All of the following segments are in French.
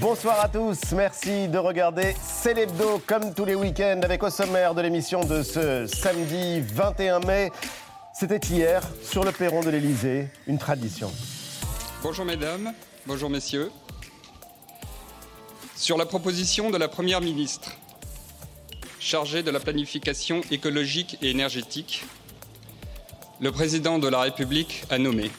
Bonsoir à tous, merci de regarder Célébdo comme tous les week-ends avec au sommaire de l'émission de ce samedi 21 mai. C'était hier sur le perron de l'Elysée, une tradition. Bonjour mesdames, bonjour messieurs. Sur la proposition de la Première ministre, chargée de la planification écologique et énergétique, le président de la République a nommé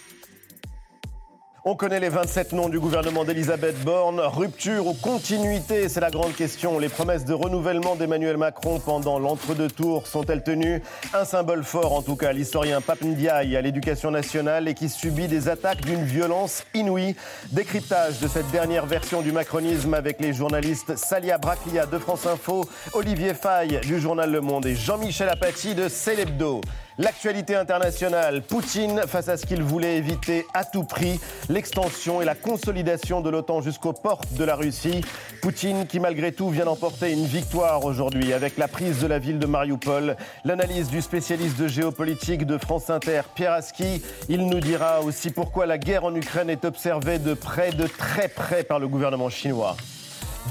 on connaît les 27 noms du gouvernement d'Elisabeth Borne. Rupture ou continuité, c'est la grande question. Les promesses de renouvellement d'Emmanuel Macron pendant l'entre-deux tours sont-elles tenues? Un symbole fort, en tout cas, l'historien Pape Ndiaye à l'éducation nationale et qui subit des attaques d'une violence inouïe. Décryptage de cette dernière version du macronisme avec les journalistes Salia Braclia de France Info, Olivier Faye du journal Le Monde et Jean-Michel Apathy de Célébdo. L'actualité internationale, Poutine face à ce qu'il voulait éviter à tout prix, l'extension et la consolidation de l'OTAN jusqu'aux portes de la Russie. Poutine qui malgré tout vient d'emporter une victoire aujourd'hui avec la prise de la ville de Mariupol. L'analyse du spécialiste de géopolitique de France Inter, Pierre Aski. Il nous dira aussi pourquoi la guerre en Ukraine est observée de près, de très près par le gouvernement chinois.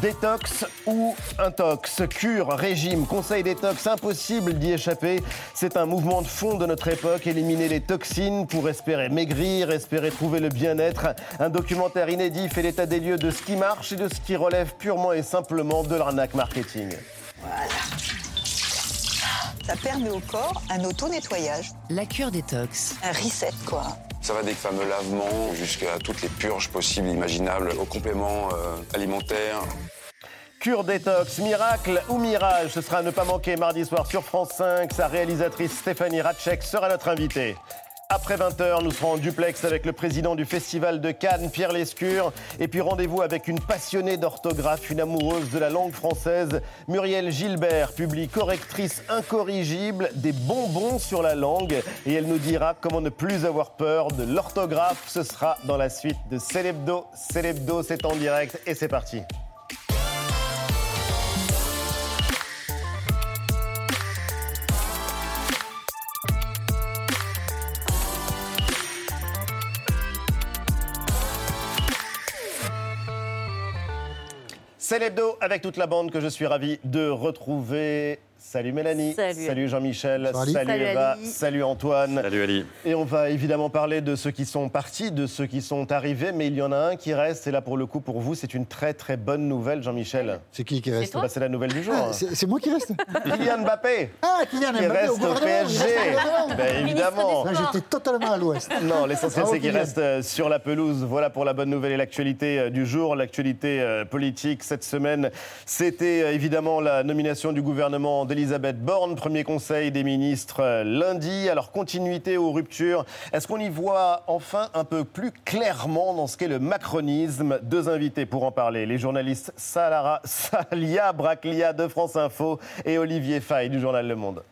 Détox ou intox, cure, régime, conseil détox, impossible d'y échapper. C'est un mouvement de fond de notre époque, éliminer les toxines pour espérer maigrir, espérer trouver le bien-être. Un documentaire inédit fait l'état des lieux de ce qui marche et de ce qui relève purement et simplement de l'arnaque marketing. Voilà. Ça permet au corps un auto-nettoyage. La cure détox. Un reset, quoi. Ça va des fameux lavements jusqu'à toutes les purges possibles, imaginables, aux compléments euh, alimentaires. Cure détox, miracle ou mirage, ce sera à ne pas manquer mardi soir sur France 5. Sa réalisatrice Stéphanie Ratchek sera notre invitée. Après 20h, nous serons en duplex avec le président du Festival de Cannes, Pierre Lescure. Et puis rendez-vous avec une passionnée d'orthographe, une amoureuse de la langue française. Muriel Gilbert publie Correctrice incorrigible, des bonbons sur la langue. Et elle nous dira comment ne plus avoir peur de l'orthographe. Ce sera dans la suite de Célébdo. Célébdo, c'est en direct et c'est parti. C'est l'hebdo avec toute la bande que je suis ravi de retrouver Salut Mélanie. Salut, Jean-Michel. Salut, Eva. Salut Antoine. Salut Ali. Et on va évidemment parler de ceux qui sont partis, de ceux qui sont arrivés, mais il y en a un qui reste. Et là, pour le coup, pour vous, c'est une très très bonne nouvelle, Jean-Michel. C'est qui qui reste C'est la nouvelle du jour. Ah, c'est moi qui reste Kylian Mbappé. Ah, Kylian Mbappé. Qui reste au, PSG. Ben, évidemment. J'étais totalement à l'ouest. Non, l'essentiel, c'est qu'il reste euh, sur la pelouse. Voilà pour la bonne nouvelle et l'actualité euh, du jour, l'actualité euh, politique cette semaine. C'était évidemment la nomination du gouvernement d'Elisabeth Borne premier conseil des ministres euh, lundi. Alors, continuité ou rupture Est-ce qu'on y voit enfin un peu plus clairement dans ce qu'est le macronisme? Deux invités pour en parler. Les journalistes Salara, Salia Braclia de France Info et Olivier Fay du journal Le Monde.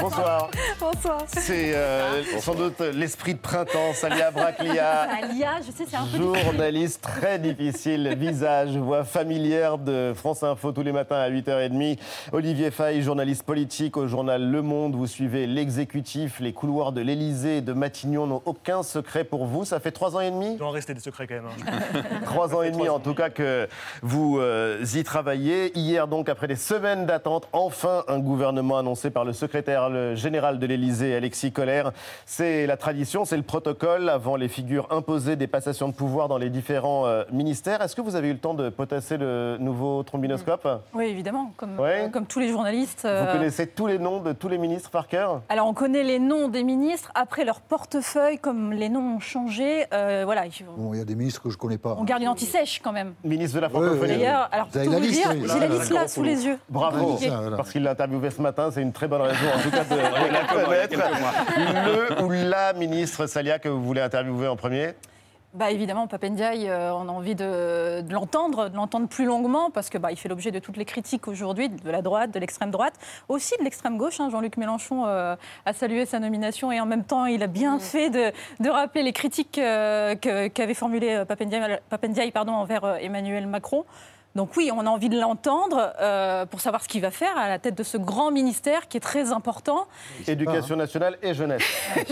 Bonsoir. Bonsoir. C'est euh, sans doute l'esprit de printemps, Salia Braclia. Salia, je sais, c'est un peu Journaliste très difficile, visage, voix familière de France Info tous les matins à 8h30. Olivier Fay, journaliste politique au journal Le Monde. Vous suivez l'exécutif, les couloirs de l'Elysée de Matignon n'ont aucun secret pour vous. Ça fait trois ans et demi? Il doit en rester des secrets quand même. Hein. trois ans et demi, en tout cas, que vous euh, y travaillez. Hier, donc, après des semaines d'attente, enfin un gouvernement annoncé par le secrétaire général de l'Élysée, Alexis Collère. C'est la tradition, c'est le protocole avant les figures imposées des passations de pouvoir dans les différents euh, ministères. Est-ce que vous avez eu le temps de potasser le nouveau trombinoscope? Oui, évidemment, comme, euh, comme tous les journalistes. Vous connaissez tous les noms de tous les ministres par cœur? Alors, on connaît les noms des ministres. Après, leur portefeuille, comme les noms ont changé, voilà. Bon, il y a des ministres que je ne connais pas. On garde une anti-sèche quand même. Ministre de la francophonie. D'ailleurs, alors, pour tout vous dire, j'ai la liste là, sous les yeux. Bravo parce qu'il l'a interviewé ce matin. C'est une très bonne raison, en tout cas, de, la connaître. Le ou la ministre Salia que vous voulez interviewer en premier bah évidemment, Papendiaï, euh, on a envie de, l'entendre, de l'entendre plus longuement, parce que bah, il fait l'objet de toutes les critiques aujourd'hui, de la droite, de l'extrême droite, aussi de l'extrême gauche. Hein. Jean-Luc Mélenchon euh, a salué sa nomination et en même temps, il a bien mm. fait de, rappeler les critiques euh, qu'avait formulées Papendiaï, pardon, envers Emmanuel Macron. Donc oui, on a envie de l'entendre euh, pour savoir ce qu'il va faire à la tête de ce grand ministère qui est très important. Éducation nationale et jeunesse.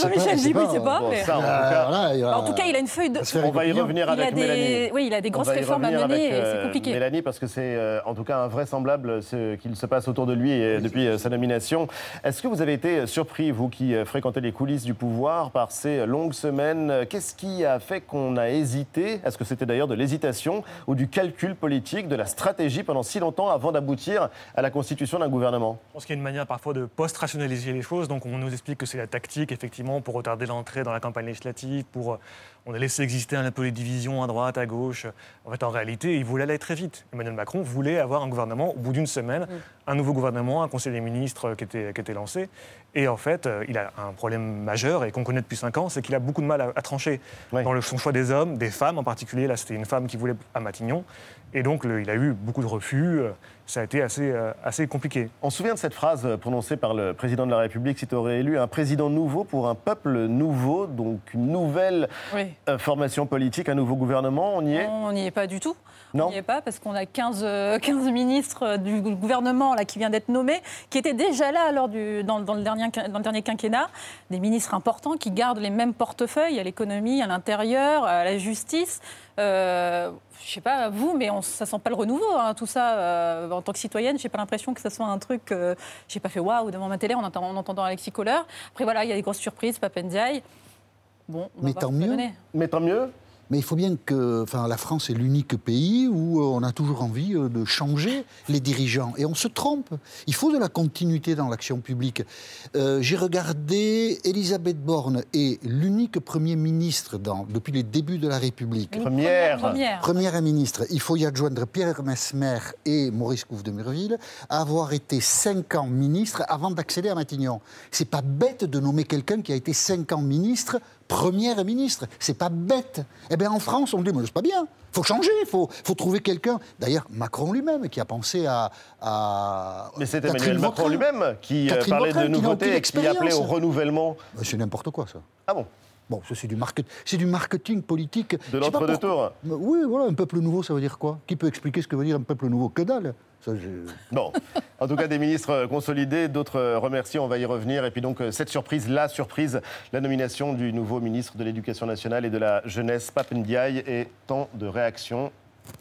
Jean-Michel dit oui, c'est pas. Bon, mais- ça, en tout cas, il a- En tout cas, il a une feuille de. On va y revenir avec Mélanie. oui, il a des grosses réformes à mener et euh, c'est compliqué. Mélanie, parce que c'est euh, en tout cas invraisemblable ce qu'il se passe autour de lui et depuis sa nomination. Est-ce que vous avez été surpris, vous qui fréquentez les coulisses du pouvoir, par ces longues semaines? Qu'est-ce qui a fait qu'on a hésité? Est-ce que c'était d'ailleurs de l'hésitation ou du calcul politique, de la stratégie pendant si longtemps avant d'aboutir à la constitution d'un gouvernement? Je pense qu'il y a une manière parfois de post-rationaliser les choses. Donc on nous explique que c'est la tactique, effectivement, pour retarder l'entrée dans la campagne législative, pour euh, on a laissé exister un peu les divisions à droite, à gauche. En fait, en réalité, il voulait aller très vite. Emmanuel Macron voulait avoir un gouvernement au bout d'une semaine, un nouveau gouvernement, un conseil des ministres euh, qui était, qui était lancé. Et en fait, euh, il a un problème majeur et qu'on connaît depuis cinq ans, c'est qu'il a beaucoup de mal à, à trancher dans le, son choix des hommes, des femmes en particulier. Là, c'était une femme qui voulait à Matignon. Et donc, le- il a eu beaucoup de refus. Euh, Ça a été assez, euh, assez compliqué. On se souvient de cette phrase prononcée par le président de la République, si tu aurais élu un président nouveau pour un peuple nouveau, donc une nouvelle Oui. euh, formation politique, un nouveau gouvernement, on y est? On n'y est pas du tout. Non? On n'y est pas parce qu'on a 15, euh, 15 ministres euh, du gouvernement là, qui vient d'être nommé, qui étaient déjà là lors du, dans, dans le dernier, quin- dans le dernier quinquennat. Des ministres importants qui gardent les mêmes portefeuilles à l'économie, à l'intérieur, à la justice. Euh, je sais pas vous, mais on, ça sent pas le renouveau, hein, tout ça. euh, en tant que citoyenne, j'ai pas l'impression que ça soit un truc. euh, j'ai pas fait waouh devant ma télé en entendant, en entendant Alexis Kohler. Après voilà, il y a des grosses surprises, Papendiaï. Bon, on va Mais voir tant mieux. Mais tant mieux. Mais il faut bien que enfin, la France est l'unique pays où euh, on a toujours envie euh, de changer les dirigeants. Et on se trompe. Il faut de la continuité dans l'action publique. Euh, J'ai regardé, Elisabeth Borne est l'unique Premier ministre dans, depuis les débuts de la République. Première. Première ministre, il faut y adjoindre Pierre Mesmer et Maurice Couve de Murville, à avoir été cinq ans ministre avant d'accéder à Matignon. C'est pas bête de nommer quelqu'un qui a été cinq ans ministre, première ministre. C'est pas bête. Eh bien, en France, on dit, mais c'est pas bien. faut changer, il faut, faut trouver quelqu'un. D'ailleurs, Macron lui-même, qui a pensé à. à Mais c'était Catherine Emmanuel Macron lui-même qui euh, Catherine parlait Vautrin, de nouveautés et qui appelait au renouvellement. C'est n'importe quoi, ça. Ah bon? Bon, ça, c'est du, market... du marketing politique. De Je sais pas l'entre-deux pourquoi- tours Mais Oui, voilà, un peuple nouveau, ça veut dire quoi? Qui peut expliquer ce que veut dire un peuple nouveau Que dalle? Ça, Bon, en tout cas, des ministres consolidés, d'autres remerciés, on va y revenir. Et puis donc, euh, cette surprise, la surprise, la nomination du nouveau ministre de l'Éducation nationale et de la jeunesse, Papendiaï, et tant de réactions.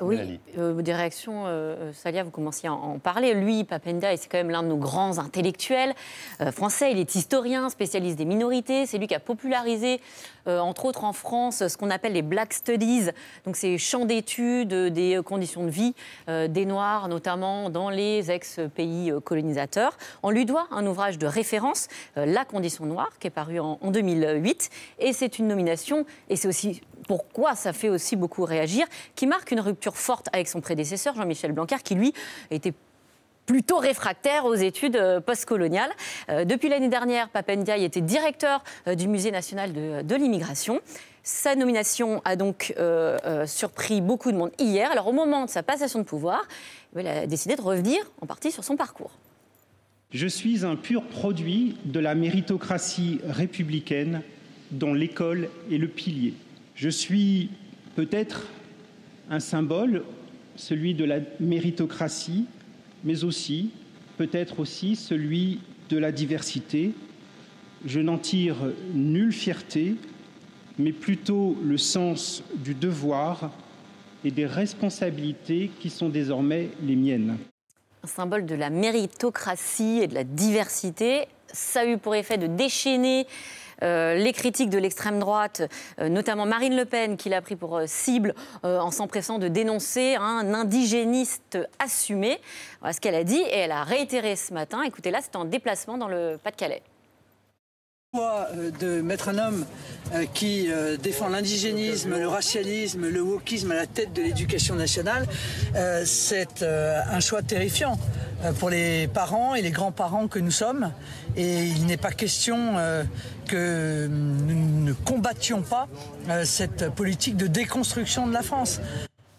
Oui, euh, des réactions, euh, Salia, vous commenciez à en parler. Lui, Papenda, c'est quand même l'un de nos grands intellectuels euh, français. Il est historien, spécialiste des minorités. C'est lui qui a popularisé, euh, entre autres en France, ce qu'on appelle les Black Studies. Donc, ces champs d'études euh, des conditions de vie euh, des Noirs, notamment dans les ex-pays euh, colonisateurs. On lui doit un ouvrage de référence, euh, La condition noire, qui est paru en, en 2008. Et c'est une nomination, et c'est aussi pourquoi ça fait aussi beaucoup réagir, qui marque une rupture forte avec son prédécesseur, Jean-Michel Blanquer, qui lui était plutôt réfractaire aux études euh, postcoloniales. Euh, depuis l'année dernière, Papendiaï était directeur euh, du Musée national de, l'immigration. Sa nomination a donc surpris beaucoup de monde hier. Alors au moment de sa passation de pouvoir, il a décidé de revenir en partie sur son parcours. Je suis un pur produit de la méritocratie républicaine dont l'école est le pilier. Je suis peut-être un symbole, celui de la méritocratie, mais aussi, peut-être aussi, celui de la diversité. Je n'en tire nulle fierté, mais plutôt le sens du devoir et des responsabilités qui sont désormais les miennes. un symbole de la méritocratie et de la diversité. Ça a eu pour effet de déchaîner les critiques de l'extrême droite, euh, notamment Marine Le Pen, qui l'a pris pour euh, cible euh, en s'empressant de dénoncer un indigéniste assumé. Voilà ce qu'elle a dit et elle a réitéré ce matin. Écoutez, là, c'était en déplacement dans le Pas-de-Calais. Choix euh, de mettre un homme euh, qui euh, défend l'indigénisme, le racialisme, le wokisme à la tête de l'éducation nationale, c'est un choix terrifiant pour les parents et les grands-parents que nous sommes. Et il n'est pas question que nous ne combattions pas cette politique de déconstruction de la France.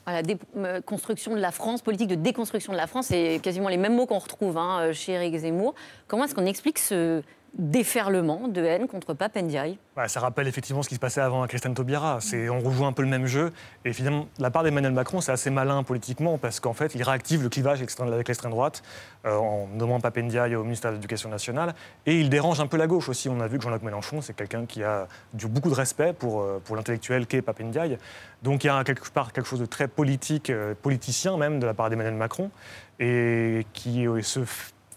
Voilà, déconstruction de la France, politique de déconstruction de la France, c'est quasiment les mêmes mots qu'on retrouve hein, chez Éric Zemmour. Comment est-ce qu'on explique ce déferlement de haine contre Papendiaï. Ouais, ça rappelle effectivement ce qui se passait avant à Christiane Taubira. On rejoue un peu le même jeu. Et finalement, la part d'Emmanuel Macron, c'est assez malin politiquement parce qu'en fait, il réactive le clivage avec l'extrême droite euh, en nommant Papendiaï au ministère de l'Éducation nationale. Et il dérange un peu la gauche aussi. On a vu que Jean-Luc Mélenchon, c'est quelqu'un qui a du, beaucoup de respect pour, euh, l'intellectuel qu'est Papendiaï. Donc il y a quelque part quelque chose de très politique, euh, politicien même, de la part d'Emmanuel Macron, et qui se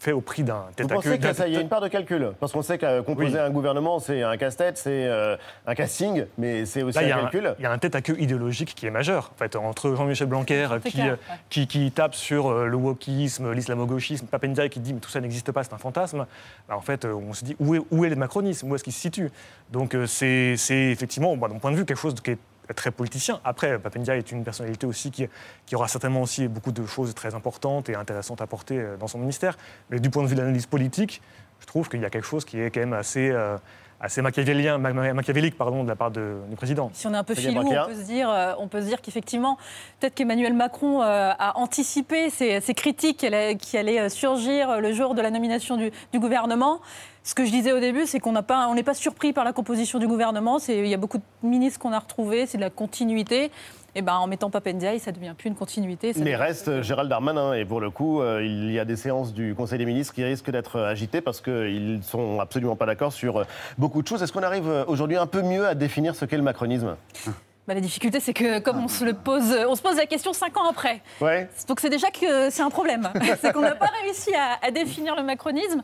fait au prix d'un tête Vous à pensez queue. qu'il y a une part de calcul Parce qu'on sait que composer Oui. un gouvernement, c'est un casse-tête, c'est euh, un casting, mais c'est aussi Là, il y, un a calcul. il y a un tête à queue idéologique qui est majeur. En fait, entre Jean-Michel Blanquer C'est qui, clair, euh, ouais. qui, qui tape sur euh, le wokisme, l'islamo-gauchisme, Papendiaï qui dit mais tout ça n'existe pas, c'est un fantasme. Bah, en fait, on se dit où est, où est le macronisme, où est-ce qu'il se situe? Donc c'est effectivement, bah, mon point de vue, quelque chose qui est très politicien. Après, Papendiaï est une personnalité aussi qui, qui aura certainement aussi beaucoup de choses très importantes et intéressantes à porter euh, dans son ministère. Mais du point de vue de l'analyse politique, je trouve qu'il y a quelque chose qui est quand même assez, euh, assez machiavélien, ma- ma- machiavélique pardon, de la part de- du président. Si on est un peu filou, Braquer. on peut se dire, euh, on peut se dire qu'effectivement, peut-être qu'Emmanuel Macron euh, a anticipé ces, ces critiques qui allaient, qui allaient, surgir le jour de la nomination du, du gouvernement. Ce que je disais au début, c'est qu'on pas- n'est pas surpris par la composition du gouvernement. Il y a beaucoup de ministres qu'on a retrouvés, c'est de la continuité. Et ben, en mettant Papendiaï, ça devient plus une continuité. ça Mais devient- reste euh, Gérald Darmanin, et pour le coup, euh, il y a des séances du Conseil des ministres qui risquent d'être euh, agitées parce qu'ils ne sont absolument pas d'accord sur beaucoup de choses. Est-ce qu'on arrive aujourd'hui un peu mieux à définir ce qu'est le macronisme? Bah, la difficulté, c'est que comme on se, le pose, on se pose la question cinq ans après. Ouais. Donc c'est déjà que c'est un problème. c'est qu'on n'a pas réussi à, à définir le macronisme.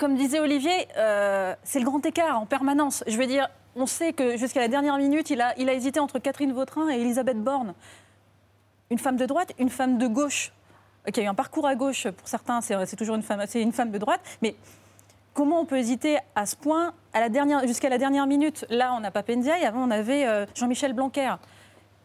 Comme disait Olivier, euh, c'est le grand écart en permanence. Je veux dire, on sait que jusqu'à la dernière minute, il a, il hésité entre Catherine Vautrin et Elisabeth Borne. Une femme de droite, une femme de gauche, qui a eu un parcours à gauche pour certains, c'est toujours une femme, de droite, mais comment on peut hésiter à ce point jusqu'à la dernière minute? Là, on n'a pas Pendiaï, avant on avait euh, Jean-Michel Blanquer.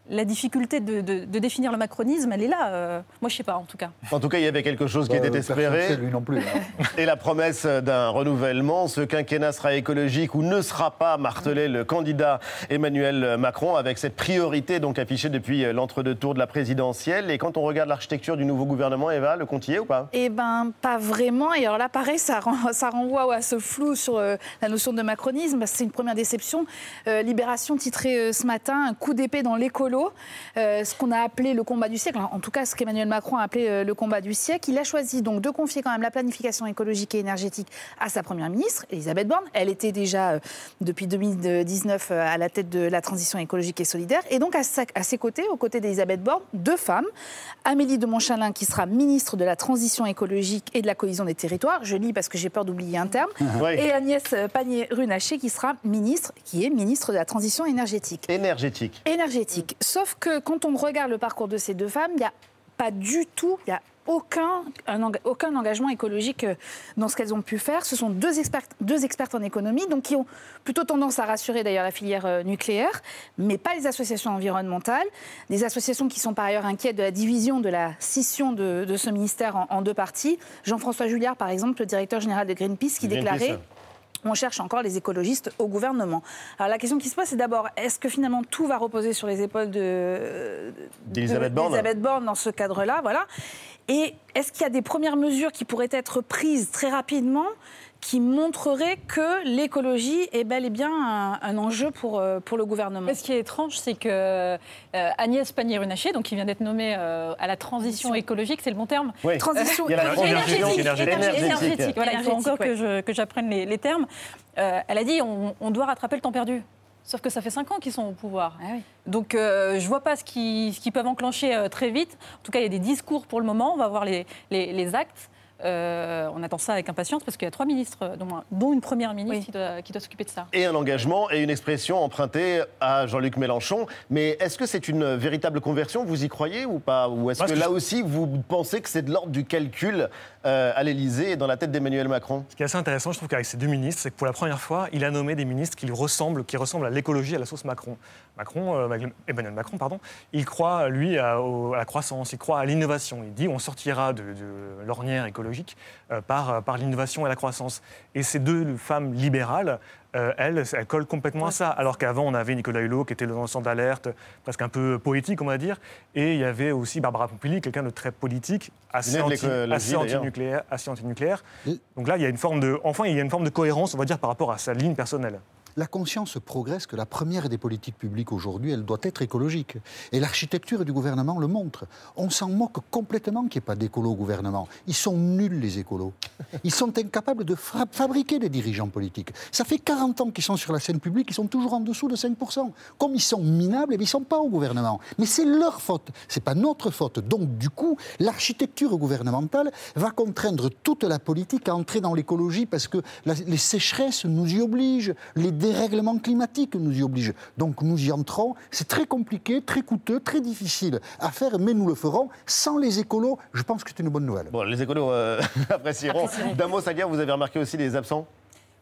La difficulté de, de- de définir le macronisme, elle est là. euh, moi, je sais pas, en tout cas. En tout cas, il y avait quelque chose qui Bah, était espéré. lui non plus. hein. Et la promesse d'un renouvellement, ce quinquennat sera écologique ou ne sera pas, martelé le candidat Emmanuel Macron avec cette priorité donc affichée depuis l'entre-deux tours de la présidentielle. Et quand on regarde l'architecture du nouveau gouvernement, Eva, le est ou pas? Eh ben, pas vraiment. Et alors là, pareil, ça, rend- ça renvoie à ce flou sur euh, la notion de macronisme. C'est une première déception. Euh, Libération titrait euh, ce matin un coup d'épée dans l'écolo, euh, ce qu'on a appelé le combat du siècle. En tout cas, ce qu'Emmanuel Macron a appelé euh, le combat du siècle. Il a choisi donc de confier quand même la planification écologique et énergétique à sa première ministre, Elisabeth Borne. Elle était déjà euh, depuis 2019 euh, à la tête de la transition écologique et solidaire. Et donc à, sa- à ses côtés, aux côtés d'Elisabeth Borne, deux femmes. Amélie de Montchalin, qui sera ministre de la transition écologique et de la cohésion des territoires. Je lis parce que j'ai peur d'oublier un terme. Oui. Et Agnès Pannier-Runacher, qui sera ministre, qui est ministre de la transition énergétique. Énergétique. Énergétique. Sauf que quand on regarde le parcours de ces deux femmes, il n'y a pas du tout, il y a aucun, un enga- aucun engagement écologique euh, dans ce qu'elles ont pu faire. Ce sont deux expertes, deux expertes en économie, donc qui ont plutôt tendance à rassurer d'ailleurs la filière euh, nucléaire, mais pas les associations environnementales, des associations qui sont par ailleurs inquiètes de la division, de la scission de, de ce ministère en, en deux parties. Jean-François Julliard, par exemple, le directeur général de Greenpeace, qui Greenpeace. déclarait on cherche encore les écologistes au gouvernement. Alors la question qui se pose, c'est d'abord, est-ce que finalement tout va reposer sur les épaules de D'Elisabeth de- Borne. Borne dans ce cadre-là, voilà. Et est-ce qu'il y a des premières mesures qui pourraient être prises très rapidement qui montreraient que l'écologie est bel et bien un, un enjeu pour, euh, pour le gouvernement Mais ce qui est étrange, c'est que euh, Agnès Pannier-Runacher, donc qui vient d'être nommée euh, à la transition écologique, c'est le bon terme Oui. Transition énergétique. Voilà, il faut encore ouais. que je- que j'apprenne les, les termes. Euh, elle a dit on, on doit rattraper le temps perdu. Sauf que ça fait cinq ans qu'ils sont au pouvoir. Ah oui. Donc euh, je vois pas ce qu'ils ce qu'ils peuvent enclencher euh, très vite. En tout cas, il y a des discours pour le moment. On va voir les, les- les actes. Euh, on attend ça avec impatience parce qu'il y a trois ministres, dont, dont une première ministre Oui. qui doit, s'occuper de ça. Et un engagement et une expression empruntée à Jean-Luc Mélenchon. Mais est-ce que c'est une véritable conversion? Vous y croyez ou pas? Ou est-ce que là je- aussi, vous pensez que c'est de l'ordre du calcul euh, à l'Élysée et dans la tête d'Emmanuel Macron Ce qui est assez intéressant, je trouve qu'avec ces deux ministres, c'est que pour la première fois, il a nommé des ministres qui lui ressemblent, qui ressemblent à l'écologie à la sauce Macron. Macron, euh, Emmanuel Macron, pardon, il croit, lui, à, à la croissance, il croit à l'innovation. Il dit on sortira de, l'ornière écologique euh, par l'innovation et la croissance. Et ces deux femmes libérales euh, elle, elle colle complètement à ça. Alors qu'avant, on avait Nicolas Hulot qui était le lanceur d'alerte, presque un peu poétique, on va dire. Et il y avait aussi Barbara Pompili, quelqu'un de très politique, assez, anti, assez anti-nucléaire. assez anti-nucléaire. Donc là, il y a une forme de, enfin, il y a une forme de cohérence, on va dire, par rapport à sa ligne personnelle. La conscience progresse que la première des politiques publiques aujourd'hui, elle doit être écologique. Et l'architecture du gouvernement le montre. On s'en moque complètement qu'il n'y ait pas d'écolo au gouvernement. Ils sont nuls, les écolos. Ils sont incapables de fabriquer des dirigeants politiques. Ça fait 40 ans qu'ils sont sur la scène publique, ils sont toujours en dessous de 5%. Comme ils sont minables, eh ils ne sont pas au gouvernement. Mais c'est leur faute, ce n'est pas notre faute. Donc, du coup, l'architecture gouvernementale va contraindre toute la politique à entrer dans l'écologie parce que les sécheresses nous y obligent, les dérèglements climatiques nous y obligent. Donc, nous y entrons. C'est très compliqué, très coûteux, très difficile à faire, mais nous le ferons. Sans les écolos, je pense que c'est une bonne nouvelle. Bon, les écolos euh, apprécieront. D'un mot, Salia, vous avez remarqué aussi les absents?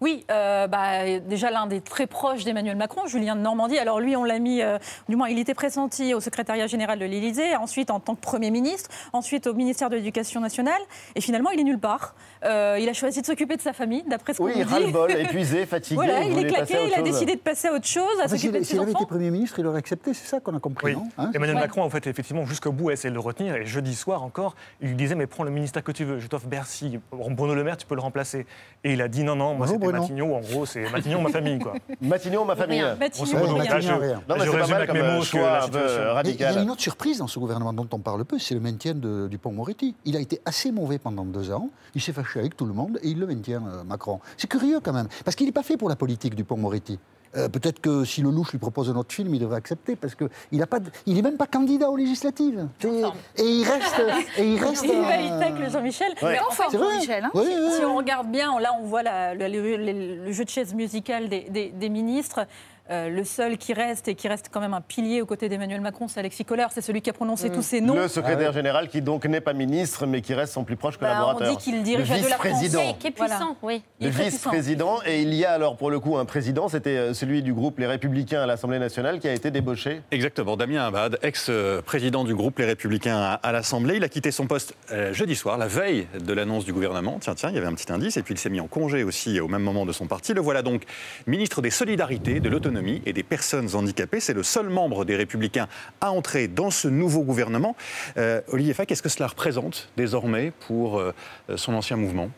Oui, euh, bah, déjà l'un des très proches d'Emmanuel Macron, Julien de Normandie. Alors lui, on l'a mis, euh, du moins il était pressenti au secrétariat général de l'Élysée, ensuite en tant que Premier ministre, ensuite au ministère de l'Éducation nationale, et finalement il est nulle part. Euh, il a choisi de s'occuper de sa famille, d'après ce qu'on Oui, dit. ras-le-bol, épuisé, fatigué. Voilà, il est claqué, il a chose. décidé de passer à autre chose, à Enfin, s'occuper de S'il avait été. Premier ministre, il aurait accepté, c'est ça qu'on a compris, Oui. non Hein Emmanuel Ouais. Macron, en fait, effectivement, jusqu'au bout, a essayé de le retenir. Et jeudi soir encore, il lui disait Mais prends le ministère que tu veux, je t'offre Bercy. Bruno Le Maire, tu peux le remplacer. Et il a dit Non, non, moi, Matignon. En gros, c'est Matignon, ma famille. Quoi. Matignon, ma famille. Rien. Matignon, rien. Là, je, Matignon, rien. Non, mais je résume avec mes mots que la. Mais Il y a radical. une autre surprise dans ce gouvernement dont on parle peu, c'est le maintien de Dupont-Moretti. Il a été assez mauvais pendant deux ans, il s'est fâché avec tout le monde et il le maintient, euh, Macron. C'est curieux quand même, parce qu'il n'est pas fait pour la politique, Dupont-Moretti. Euh, Peut-être que si Lelouch lui propose un autre film, il devrait accepter, parce qu'il n'est même pas candidat aux législatives. Et, et il reste... Et il reste Il va il tacle Jean-Michel. Ouais. Mais en Enfin, fait, C'est vrai. Michel, hein. Oui, oui, Si on regarde bien, là on voit la- le, le- le- le jeu de chaise des, des- des ministres. Euh, le seul qui reste et qui reste quand même un pilier aux côtés d'Emmanuel Macron, c'est Alexis Kohler. C'est celui qui a prononcé tous ces noms. Le secrétaire général qui donc n'est pas ministre, mais qui reste son plus proche Bah, collaborateur. on dit qu'il dirige le la de la France. vice-président. Qui est Voilà. puissant, oui. Il Le vice-président. Et il y a alors pour le coup un président, c'était euh, celui du groupe Les Républicains à l'Assemblée nationale qui a été débauché. Exactement, Damien Abad, ex-président du groupe Les Républicains à, à l'Assemblée. Il a quitté son poste euh, jeudi soir, la veille de l'annonce du gouvernement. Tiens, tiens, il y avait un petit indice. Et puis il s'est mis en congé aussi au même moment de son parti. Le voilà donc ministre des Solidarités, de l'Autonomie et des Personnes handicapées. C'est le seul membre des Républicains à entrer dans ce nouveau gouvernement. Euh, Olivier Fac, qu'est-ce que cela représente désormais pour euh, son ancien mouvement?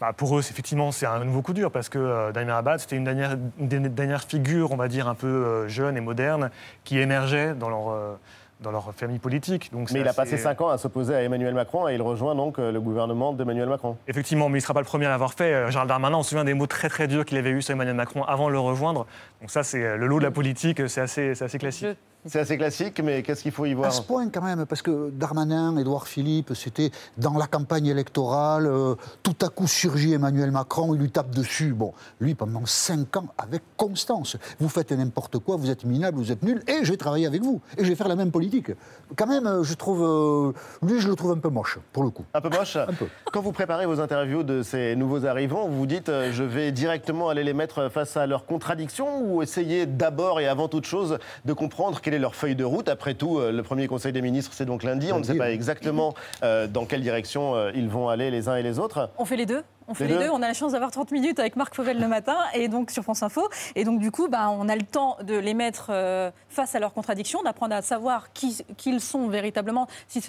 Bah, pour eux, c'est- effectivement, c'est un nouveau coup dur parce que euh, Damien Abad, c'était une dernière, une figures, on va dire, un peu euh, jeune et moderne, qui émergeait dans leur, euh, dans leur famille politique. Donc, Mais il a assez- passé cinq ans à s'opposer à Emmanuel Macron et il rejoint donc euh, le gouvernement d'Emmanuel Macron. Effectivement, mais il ne sera pas le premier à l'avoir fait. Euh, Gérald Darmanin, on se souvient des mots très très durs qu'il avait eus sur Emmanuel Macron avant de le rejoindre. Donc ça, c'est euh, le lot de la politique, c'est assez, c'est assez classique. C'est assez classique, mais qu'est-ce qu'il faut y À voir ce point quand même, parce que Darmanin, Édouard Philippe, c'était dans la campagne électorale, euh, tout à coup surgit Emmanuel Macron, il lui tape dessus. Bon, lui, pendant cinq ans, avec constance, vous faites n'importe quoi, vous êtes minable, vous êtes nul, et je vais travailler avec vous, et je vais faire la même politique. Quand même, euh, je trouve, euh, lui, je le trouve un peu moche, pour le coup. Un peu moche peu. Quand vous préparez vos interviews de ces nouveaux arrivants, vous vous dites euh, je vais directement aller les mettre face à leurs contradictions ou essayer d'abord et avant toute chose de comprendre quelle est leur feuille de route Après tout, euh, le premier conseil des ministres, c'est donc lundi. On ne sait pas oui. exactement euh, dans quelle direction euh, ils vont aller les uns et les autres. On fait les deux. On fait Les les, deux deux. On a la chance d'avoir 30 minutes avec Marc Fauvel le matin et donc sur France Info. Et donc du coup, bah, on a le temps de les mettre euh, face à leurs contradictions, d'apprendre à savoir qui, qui ils sont véritablement. Si,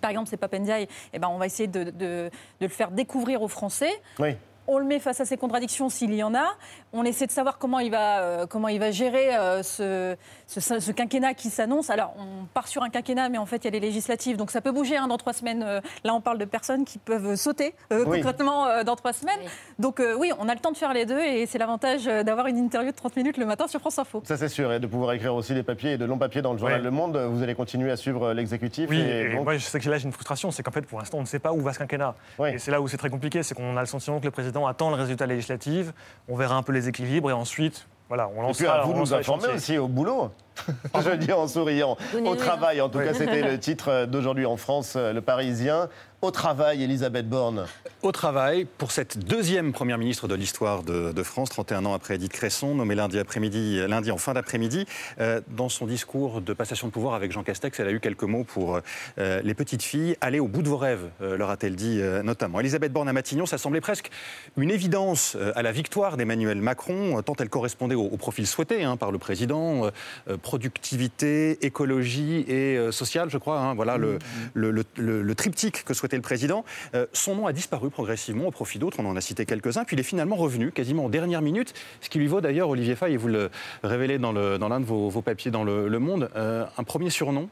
par exemple c'est Papendiaï, eh ben, on va essayer de, de- de le faire découvrir aux Français. Oui. On le met face à ses contradictions s'il y en a. On essaie de savoir comment il va, euh, comment il va gérer euh, ce, ce, ce quinquennat qui s'annonce. Alors, on part sur un quinquennat, mais en fait, il y a les législatives. Donc, ça peut bouger hein, dans trois semaines. Euh, là, on parle de personnes qui peuvent sauter euh, Oui. concrètement euh, dans trois semaines. Oui. Donc, euh, oui, on a le temps de faire les deux. Et c'est l'avantage euh, d'avoir une interview de 30 minutes le matin sur France Info. Ça c'est sûr, et de pouvoir écrire aussi des papiers et de longs papiers dans le journal Oui. Le Monde. Vous allez continuer à suivre l'exécutif. Oui, et et donc- moi je sais que là j'ai une frustration, c'est qu'en fait pour l'instant on ne sait pas où va ce quinquennat. Oui. Et c'est là où c'est très compliqué, c'est qu'on a le sentiment que le président attend le résultat législatif, on verra un peu les équilibres et ensuite, voilà, on Et puis à vous on nous les informer aussi au boulot. Je dis en souriant. Au les travail, en tout Oui. cas, c'était le titre d'aujourd'hui en France, euh, Le Parisien. Au travail, Elisabeth Borne. Au travail, pour cette deuxième première ministre de l'histoire de, de, France, 31 ans après Edith Cresson, nommée lundi, après-midi, lundi en fin d'après-midi. Euh, dans son discours de passation de pouvoir avec Jean Castex, elle a eu quelques mots pour euh, les petites filles. Allez au bout de vos rêves, euh, leur a-t-elle dit euh, notamment. Elisabeth Borne à Matignon, ça semblait presque une évidence euh, à la victoire d'Emmanuel Macron, tant elle correspondait au, au profil souhaité hein, par le président. euh, productivité, écologie et euh, sociale, je crois. hein, voilà le, le, le- le- le triptyque que souhaitait le président. Euh, son nom a disparu progressivement au profit d'autres. On en a cité quelques-uns. Puis il est finalement revenu quasiment en dernière minute, ce qui lui vaut d'ailleurs, Olivier Fay, et vous le révélez dans l'un de vos, papiers dans le, Le Monde, euh, un premier surnom.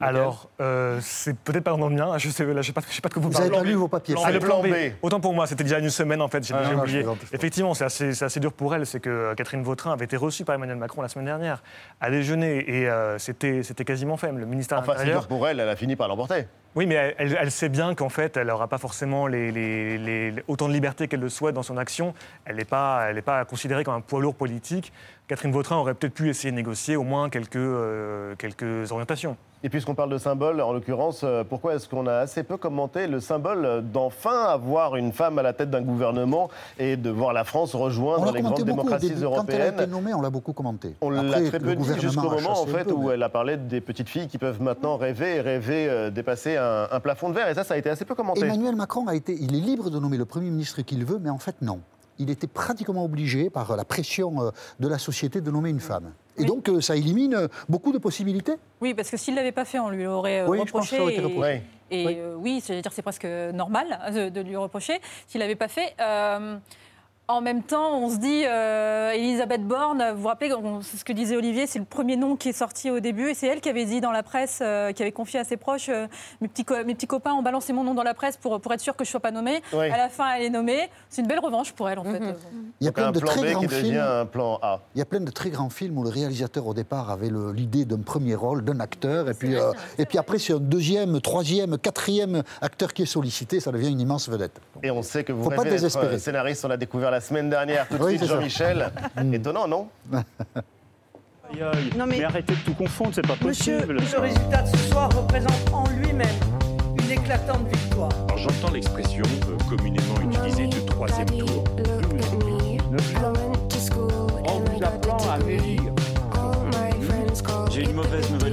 Alors, euh, c'est peut-être pas dans le mien, je sais, là, je sais pas, je sais pas de quoi vous Vous avez parlez. pas lu vos papiers. C'est le plan B. B. Autant pour moi, c'était déjà une semaine en fait, j'ai Ah, non, oublié. Effectivement, c'est assez, dur pour elle, c'est que euh, Catherine Vautrin avait été reçue par Emmanuel Macron la semaine dernière à déjeuner et euh, c'était c'était quasiment fait. Le ministère Enfin, c'est dur pour elle, elle a fini par l'emporter. Oui, mais elle, elle- elle sait bien qu'en fait, elle n'aura pas forcément les, les- les- les- autant de liberté qu'elle le souhaite dans son action. Elle n'est pas, elle n'est pas considérée comme un poids lourd politique. Catherine Vautrin aurait peut-être pu essayer de négocier au moins quelques, euh, quelques orientations. Et puisqu'on parle de symbole, en l'occurrence, euh, pourquoi est-ce qu'on a assez peu commenté le symbole d'enfin avoir une femme à la tête d'un gouvernement et de voir la France rejoindre les grandes démocraties début. Quand elle a été européennes nommée, on l'a beaucoup commenté. on l'a très peu dit jusqu'au moment en chassé un fait peu, où mais- elle a parlé des petites filles qui peuvent maintenant rêver et rêver euh, dépasser un, un plafond de verre. Et ça, ça a été assez peu commenté. Emmanuel Macron a été, il est libre de nommer le Premier ministre qu'il veut, mais en fait non. Il était pratiquement obligé, par la pression euh, de la société, de nommer une femme. Et Oui. donc euh, ça élimine euh, beaucoup de possibilités. Oui, parce que s'il ne l'avait pas fait, on lui aurait Oui, je pense que reproché. ça aurait été et- reproché. Et Oui. euh, oui, c'est-à-dire c'est presque normal de, de lui reprocher s'il n'avait pas fait. Euh, en même temps, on se dit, euh, Elisabeth Borne, vous vous rappelez, c'est ce que disait Olivier, c'est le premier nom qui est sorti au début, et c'est elle qui avait dit dans la presse, euh, qui avait confié à ses proches, euh, mes, petits co- mes petits copains ont balancé mon nom dans la presse pour, pour être sûr que je ne sois pas nommée. Oui. À la fin, elle est nommée. C'est une belle revanche pour elle, en fait. Il y a plein de très grands films. un plan A. Il y a plein de très grands films où le réalisateur au départ avait l'idée d'un premier rôle, d'un acteur, et puis, euh, et puis après c'est un deuxième, troisième, quatrième acteur qui est sollicité, ça devient une immense vedette. Et on sait que vous Faut pas rêvez d'être désespérer. scénariste, on l'a découvert la semaine dernière. Tout de Oui, suite. Jean-Michel. Étonnant, non. Non, mais- arrêtez de tout confondre, c'est pas Monsieur, possible. le résultat de ce soir représente en lui-même une éclatante victoire. Alors j'entends l'expression euh, communément utilisée de troisième tour. En vous appelant à. J'ai une mauvaise nouvelle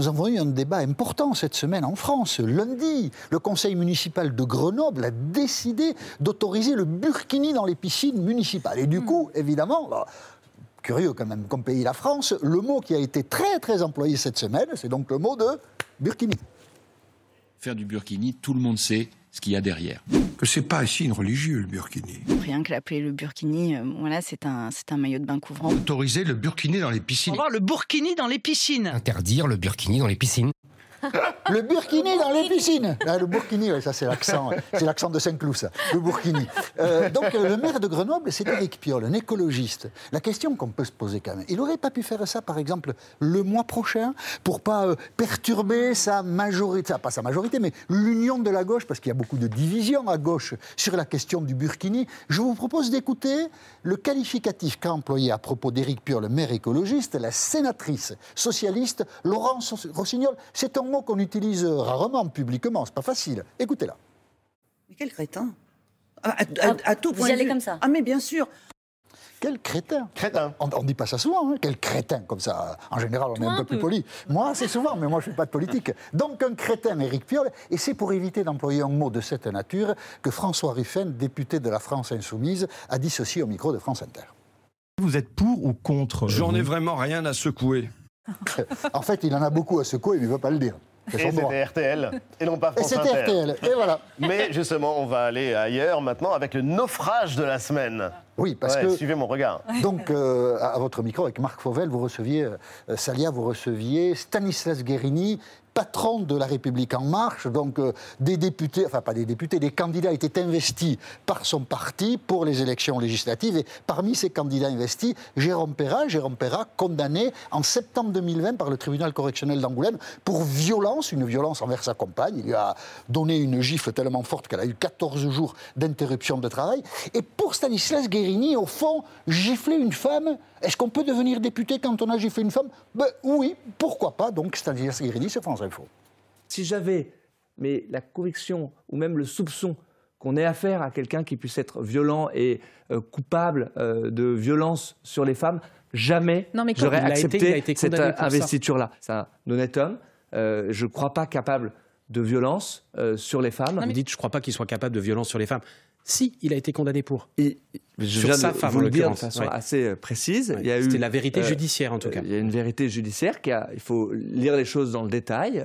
Nous avons eu un débat important cette semaine en France. Lundi, le conseil municipal de Grenoble a décidé d'autoriser le burkini dans les piscines municipales. Et du coup, évidemment, bah, curieux quand même comme pays la France, le mot qui a été très très employé cette semaine, c'est donc le mot de burkini. Faire du burkini, tout le monde sait ce qu'il y a derrière. Que c'est pas un signe religieux, le burkini. Rien que l'appeler le burkini, euh, voilà, c'est un, c'est un maillot de bain couvrant. Autoriser le burkini dans les piscines. voir le burkini dans les piscines. Interdire le burkini dans les piscines. Le burkini dans les piscines. Ah, le burkini, ça c'est l'accent, c'est l'accent de Saint-Cloud, ça. Le burkini. Euh, donc euh, le maire de Grenoble, c'est Éric Piolle, un écologiste. La question qu'on peut se poser quand même, il aurait pas pu faire ça, par exemple, le mois prochain, pour pas euh, perturber sa majorité, pas sa majorité, mais l'union de la gauche, parce qu'il y a beaucoup de divisions à gauche sur la question du burkini. Je vous propose d'écouter le qualificatif qu'a employé à propos d'Éric Piolle, maire écologiste, la sénatrice socialiste Laurence Rossignol. C'est mot qu'on utilise rarement publiquement, c'est pas facile. Écoutez-la. Mais quel crétin? À, à- à tout vous point y allez comme ça Ah mais bien sûr. Quel crétin? Crétin. On ne dit pas ça souvent, hein, quel crétin, comme ça. En général, on est un peu plus poli. Moi, c'est souvent, mais moi, je ne fais pas de politique. Donc, un crétin, Éric Piolle, et c'est pour éviter d'employer un mot de cette nature que François Ruffen, député de la France Insoumise, a dit ceci au micro de France Inter. Vous êtes pour ou contre J'en ai vraiment rien à secouer. En fait, il en a beaucoup à secouer, mais il ne veut pas le dire. Et c'était RTL, et non pas Et France c'était Inter. RTL, et voilà. Mais justement, on va aller ailleurs maintenant avec le naufrage de la semaine. Oui, parce Ouais, que... Suivez mon regard. Donc, euh, à à votre micro, avec Marc Fauvel, vous receviez, euh, Salia, vous receviez Stanislas Guérini, patron de la République en marche, donc euh, des députés, enfin pas des députés, des candidats étaient investis par son parti pour les élections législatives. Et parmi ces candidats investis, Jérôme Perra, Jérôme Perra condamné en septembre 2020 par le tribunal correctionnel d'Angoulême pour violence, une violence envers sa compagne. Il lui a donné une gifle tellement forte qu'elle a eu 14 jours d'interruption de travail. Et pour Stanislas Guérini, au fond, gifler une femme, est-ce qu'on peut devenir député quand on a giflé une femme? Ben, Oui, pourquoi pas? Donc Stanislas Guérini, c'est France Info. Si j'avais mais la conviction ou même le soupçon qu'on ait affaire à quelqu'un qui puisse être violent et euh, coupable euh, de violence sur les femmes, jamais Non, mais j'aurais il a été- accepté été cette euh, investiture-là. C'est un honnête homme. Euh, je ne crois pas capable de violence euh, sur les femmes. Vous dites, je ne crois pas qu'il soit capable de violence sur les femmes. Si, il a été condamné pour. Je sur viens sa de femme, vous le dire de façon Ouais. assez euh, précise. Ouais, Il y a c'était eu, la vérité euh, judiciaire, en tout cas. euh, Il y a une vérité judiciaire. Qui a, il faut lire les choses dans le détail.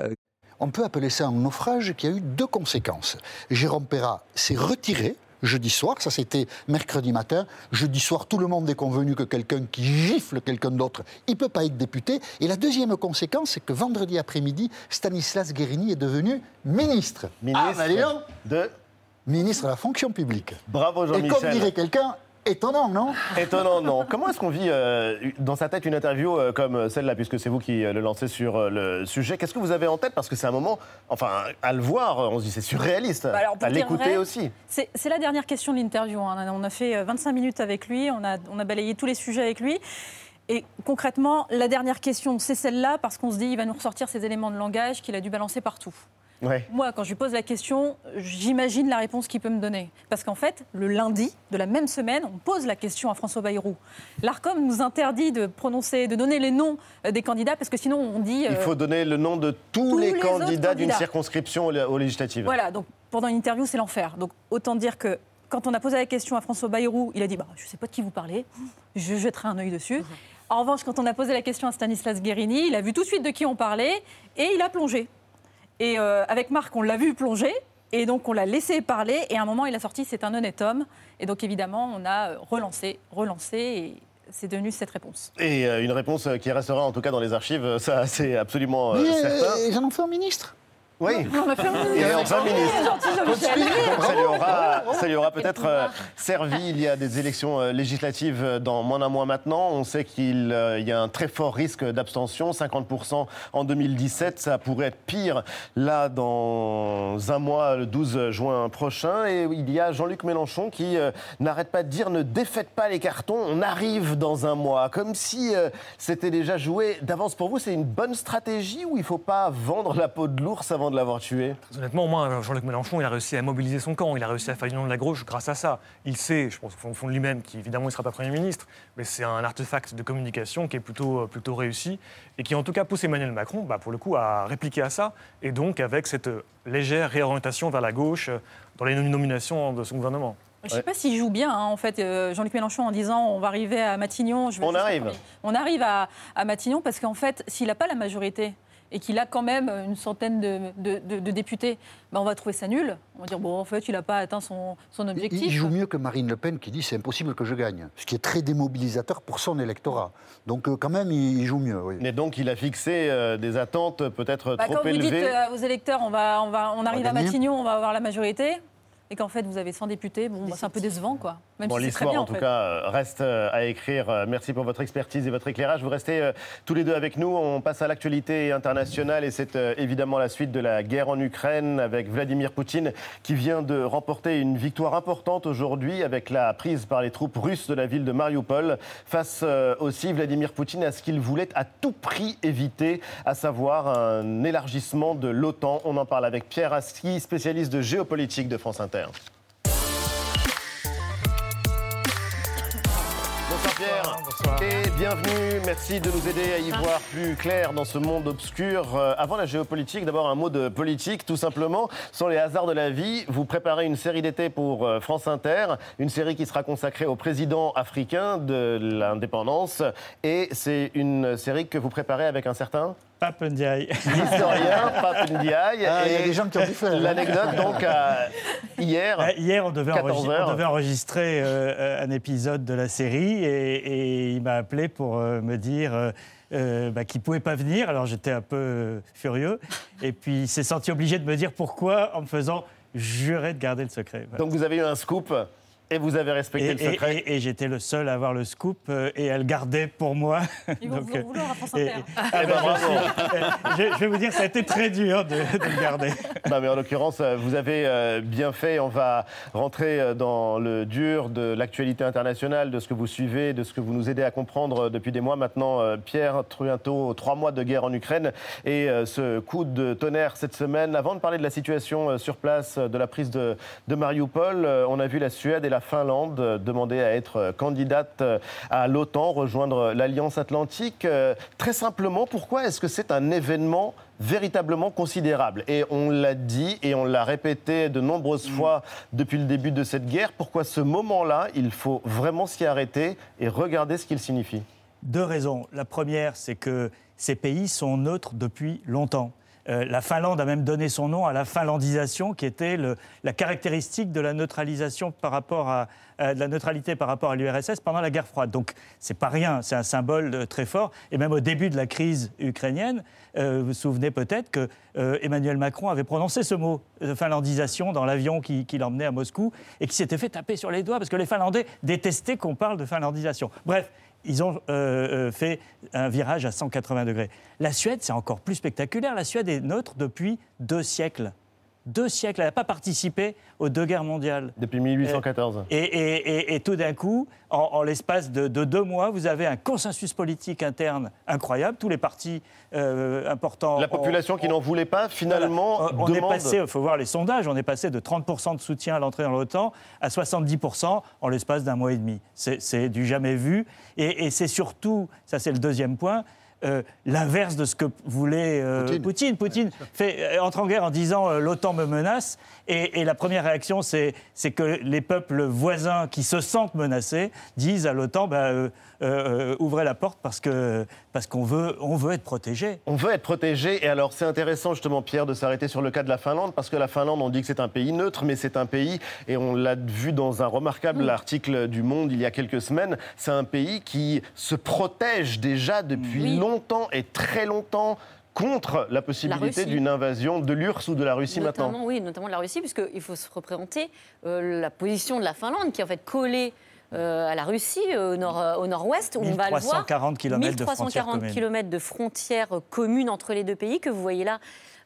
On peut appeler ça un naufrage qui a eu deux conséquences. Jérôme Perra s'est retiré jeudi soir, ça c'était mercredi matin. Jeudi soir, tout le monde est convenu que quelqu'un qui gifle quelqu'un d'autre, il ne peut pas être député. Et la deuxième conséquence, c'est que vendredi après-midi, Stanislas Guérini est devenu ministre. Ministre ah, de Ministre de la fonction publique. Bravo Et comme Jean-Michel. dirait quelqu'un, étonnant, non? Étonnant, non. Comment est-ce qu'on vit euh, dans sa tête une interview euh, comme celle-là, puisque c'est vous qui euh, le lancez sur euh, le sujet Qu'est-ce que vous avez en tête? Parce que c'est un moment, enfin, à le voir, on se dit c'est surréaliste. Bah alors, à l'écouter aussi. C'est la dernière question de l'interview. hein. On a fait euh, 25 minutes avec lui, on a, on a balayé tous les sujets avec lui. Et concrètement, la dernière question, c'est celle-là, parce qu'on se dit il va nous ressortir ces éléments de langage qu'il a dû balancer partout. Ouais. Moi, quand je lui pose la question, j'imagine la réponse qu'il peut me donner. Parce qu'en fait, le lundi de la même semaine, on pose la question à François Bayrou. L'ARCOM nous interdit de prononcer, de donner les noms euh, des candidats, parce que sinon on dit. Il euh, faut donner le nom de tous, tous les, candidats d'une circonscription aux, aux législatives. Voilà, donc pendant une interview, c'est l'enfer. Donc autant dire que quand on a posé la question à François Bayrou, il a dit bah, Je ne sais pas de qui vous parlez, je jetterai un œil dessus. En revanche, quand on a posé la question à Stanislas Guérini, il a vu tout de suite de qui on parlait et il a plongé. Et euh, avec Marc, on l'a vu plonger. Et donc, on l'a laissé parler. Et à un moment, il a sorti C'est un honnête homme. Et donc, évidemment, on a euh, relancé, relancé. Et c'est devenu cette réponse. Et euh, une réponse qui restera en tout cas dans les archives, ça c'est absolument euh, Mais certain. ils en ont fait un ministre. Oui. On a fait un Et enfin ministre. Ça lui aura, ça lui aura peut-être euh, servi. Il y a des élections euh, législatives euh, dans moins d'un mois maintenant. On sait qu'il euh, y a un très fort risque d'abstention, 50% en 2017. Ça pourrait être pire là dans un mois, le 12 juin prochain. Et il y a Jean-Luc Mélenchon qui n'arrête pas de dire ne défaites pas les cartons, on arrive dans un mois. Comme si c'était déjà joué d'avance pour vous. C'est une bonne stratégie ou il ne faut pas vendre la peau de l'ours avant de l'avoir tué Très Honnêtement, moi, Jean-Luc Mélenchon, il a réussi à mobiliser son camp, il a réussi à faire du nom de la gauche grâce à ça. Il sait, je pense au fond de lui-même, qu'évidemment, il ne sera pas Premier ministre, mais c'est un artefact de communication qui est plutôt, euh, plutôt réussi et qui, en tout cas, pousse Emmanuel Macron, bah, pour le coup, à répliquer à ça, et donc avec cette euh, légère réorientation vers la gauche euh, dans les nominations de son gouvernement. Je ne sais pas s'il joue bien, hein, en fait, euh, Jean-Luc Mélenchon, en disant on va arriver à Matignon. Je vais On arrive. On arrive à, à Matignon parce qu'en fait, s'il n'a pas la majorité et qu'il a quand même une centaine de, de- de- de députés, ben, on va trouver ça nul. On va dire bon, en fait, il n'a pas atteint son, son objectif. Il joue mieux que Marine Le Pen qui dit c'est impossible que je gagne, ce qui est très démobilisateur pour son électorat. Donc euh, quand même, il il joue mieux. Oui. Mais donc, il a fixé euh, des attentes peut-être Bah, trop quand vous dites élevées. euh, aux électeurs, on, va, on, va, on arrive à. Matignon, on va avoir la majorité, et qu'en fait, vous avez 100 députés, bon, bah, c'est un peu décevant, quoi. Même Bon, si l'histoire, en en tout fait. cas, euh, reste euh, à écrire. Euh, Merci pour votre expertise et votre éclairage. Vous restez euh, tous les deux avec nous. On passe à l'actualité internationale et c'est euh, évidemment la suite de la guerre en Ukraine avec Vladimir Poutine qui vient de remporter une victoire importante aujourd'hui avec la prise par les troupes russes de la ville de Mariupol. Face euh, aussi Vladimir Poutine à ce qu'il voulait à tout prix éviter, à savoir un élargissement de l'OTAN. On en parle avec Pierre Aski, spécialiste de géopolitique de France Inter. Bonsoir Pierre et bienvenue. Merci de nous aider à y voir plus clair dans ce monde obscur. Euh, avant la géopolitique, d'abord un mot de politique, tout simplement. Sur les hasards de la vie, vous préparez une série d'été pour euh, France Inter, une série qui sera consacrée au président africain de l'indépendance. Et c'est une série que vous préparez avec un certain Papendiaï. L'historien Pape Ndiaye. Ah, il y a des gens qui ont pu faire. L'anecdote, donc, à- hier. Euh, Hier, on devait, 14 enregistrer, heures. on devait enregistrer, euh, un épisode de la série et, et il m'a appelé pour euh, me dire euh, euh, bah, qu'il ne pouvait pas venir. Alors j'étais un peu euh, furieux. Et puis il s'est senti obligé de me dire pourquoi en me faisant jurer de garder le secret. Voilà. Donc, vous avez eu un scoop et vous avez respecté Et, le et- secret. et- et j'étais le seul à avoir le scoop euh, et à le garder pour moi. Ils vont Donc, vous en euh, vouloir à France Inter. Ah, eh ben, je, suis- euh, je- vais vous dire, ça a été très dur de, de le garder. Non, mais en l'occurrence, euh, vous avez euh, bien fait. On va rentrer euh, dans le dur de l'actualité internationale, de ce que vous suivez, de ce que vous nous aidez à comprendre depuis des mois maintenant. Pierre, bientôt trois mois de guerre en Ukraine et ce coup de tonnerre cette semaine. Avant de parler de la situation sur place, de la prise de, de Mariupol, on a vu la Suède et la Finlande euh, demander à être euh, candidates euh, à l'OTAN, rejoindre l'Alliance Atlantique. Très simplement, pourquoi est-ce que c'est un événement véritablement considérable? Et on l'a dit et on l'a répété de nombreuses fois depuis le début de cette guerre. Pourquoi ce moment-là, il faut vraiment s'y arrêter et regarder ce qu'il signifie? Deux raisons. La première, c'est que ces pays sont neutres depuis longtemps. Euh, la Finlande a même donné son nom à la finlandisation, qui était la caractéristique de la neutralisation par rapport à, à de la neutralité par rapport à l'URSS pendant la guerre froide. Donc c'est pas rien, c'est un symbole euh, très fort. Et même au début de la crise ukrainienne, euh, vous vous souvenez peut-être que euh, Emmanuel Macron avait prononcé ce mot de finlandisation dans l'avion qui, qui l'emmenait à Moscou et qui s'était fait taper sur les doigts parce que les Finlandais détestaient qu'on parle de finlandisation. Bref, ils ont euh, euh, fait un virage à 180 degrés. La Suède, c'est encore plus spectaculaire. La Suède est neutre depuis deux siècles. Deux siècles. Elle n'a pas participé aux deux guerres mondiales. Depuis 1814. Et, et- et- et tout d'un coup, en, en l'espace de, de deux mois, vous avez un consensus politique interne incroyable. Tous les partis euh, importants. La population qui n'en voulait pas, finalement, Voilà. On demande... est passé, il faut voir les sondages, on est passé de 30% de soutien à l'entrée dans l'OTAN à 70% en l'espace d'un mois et demi. C'est du jamais vu. Et, et c'est surtout, ça c'est le deuxième point, euh, l'inverse de ce que voulait euh, Poutine. Poutine. Poutine fait, euh, entre en guerre en disant euh, l'OTAN me menace. Et, et la première réaction, c'est que les peuples voisins qui se sentent menacés disent à l'OTAN bah, ouvrez la porte parce qu'on parce qu'on veut, on veut être protégé. On veut être protégé. Et alors, c'est intéressant, justement, Pierre, de s'arrêter sur le cas de la Finlande, parce que la Finlande, on dit que c'est un pays neutre, mais c'est un pays, et on l'a vu dans un remarquable article du Monde il y a quelques semaines, c'est un pays qui se protège déjà depuis Oui. longtemps et très longtemps contre la possibilité d'une invasion de l'URSS ou de la Russie notamment, maintenant. Oui, notamment de la Russie, puisqu'il faut se représenter euh, la position de la Finlande, qui est en fait collée euh, à la Russie, euh, au nord, euh, au nord-ouest, où on va le voir. 1340 de frontières 1340 communes. kilomètres de frontières communes entre les deux pays, que vous voyez là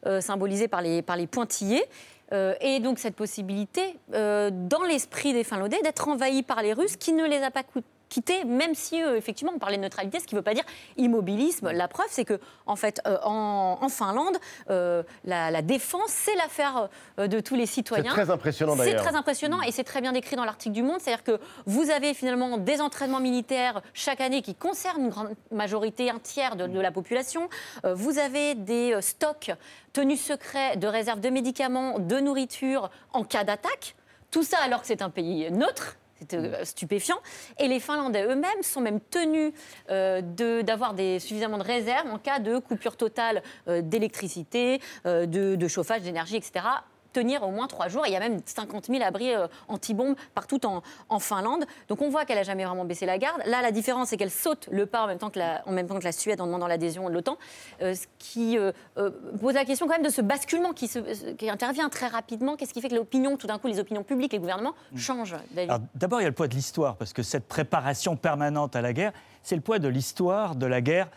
euh, symbolisées par les, par les pointillés. Euh, et donc cette possibilité, euh, dans l'esprit des Finlandais, d'être envahis par les Russes, qui ne les a pas quittés, même si euh, effectivement on parlait de neutralité, ce qui ne veut pas dire immobilisme. La preuve, c'est que en fait, euh, en, en Finlande, euh, la, la défense, c'est l'affaire de tous les citoyens. très impressionnant, C'est d'ailleurs. très impressionnant et c'est très bien décrit dans l'article du Monde. C'est-à-dire que vous avez finalement des entraînements militaires chaque année qui concernent une grande majorité, un tiers de, de la population. Vous avez des stocks tenus secrets de réserves de médicaments, de nourriture en cas d'attaque. Tout ça alors que c'est un pays neutre. C'est euh, stupéfiant. Et les Finlandais eux-mêmes sont même tenus euh, d'avoir suffisamment de réserves en cas de coupure totale euh, d'électricité, de chauffage, d'énergie, etc. Tenir au moins trois jours. Et il y a même 50 000 abris euh, anti-bombes partout en, en Finlande. Donc on voit qu'elle n'a jamais vraiment baissé la garde. Là, la différence, c'est qu'elle saute le pas en même temps que la, en même temps que la Suède en demandant l'adhésion de l'OTAN. euh, ce qui euh, euh, pose la question quand même de ce basculement qui, se- qui intervient très rapidement. Qu'est-ce qui fait que l'opinion, tout d'un coup, les opinions publiques, les gouvernements changent David Alors, D'abord, il y a le poids de l'histoire, parce que cette préparation permanente à la guerre, c'est le poids de l'histoire de la guerre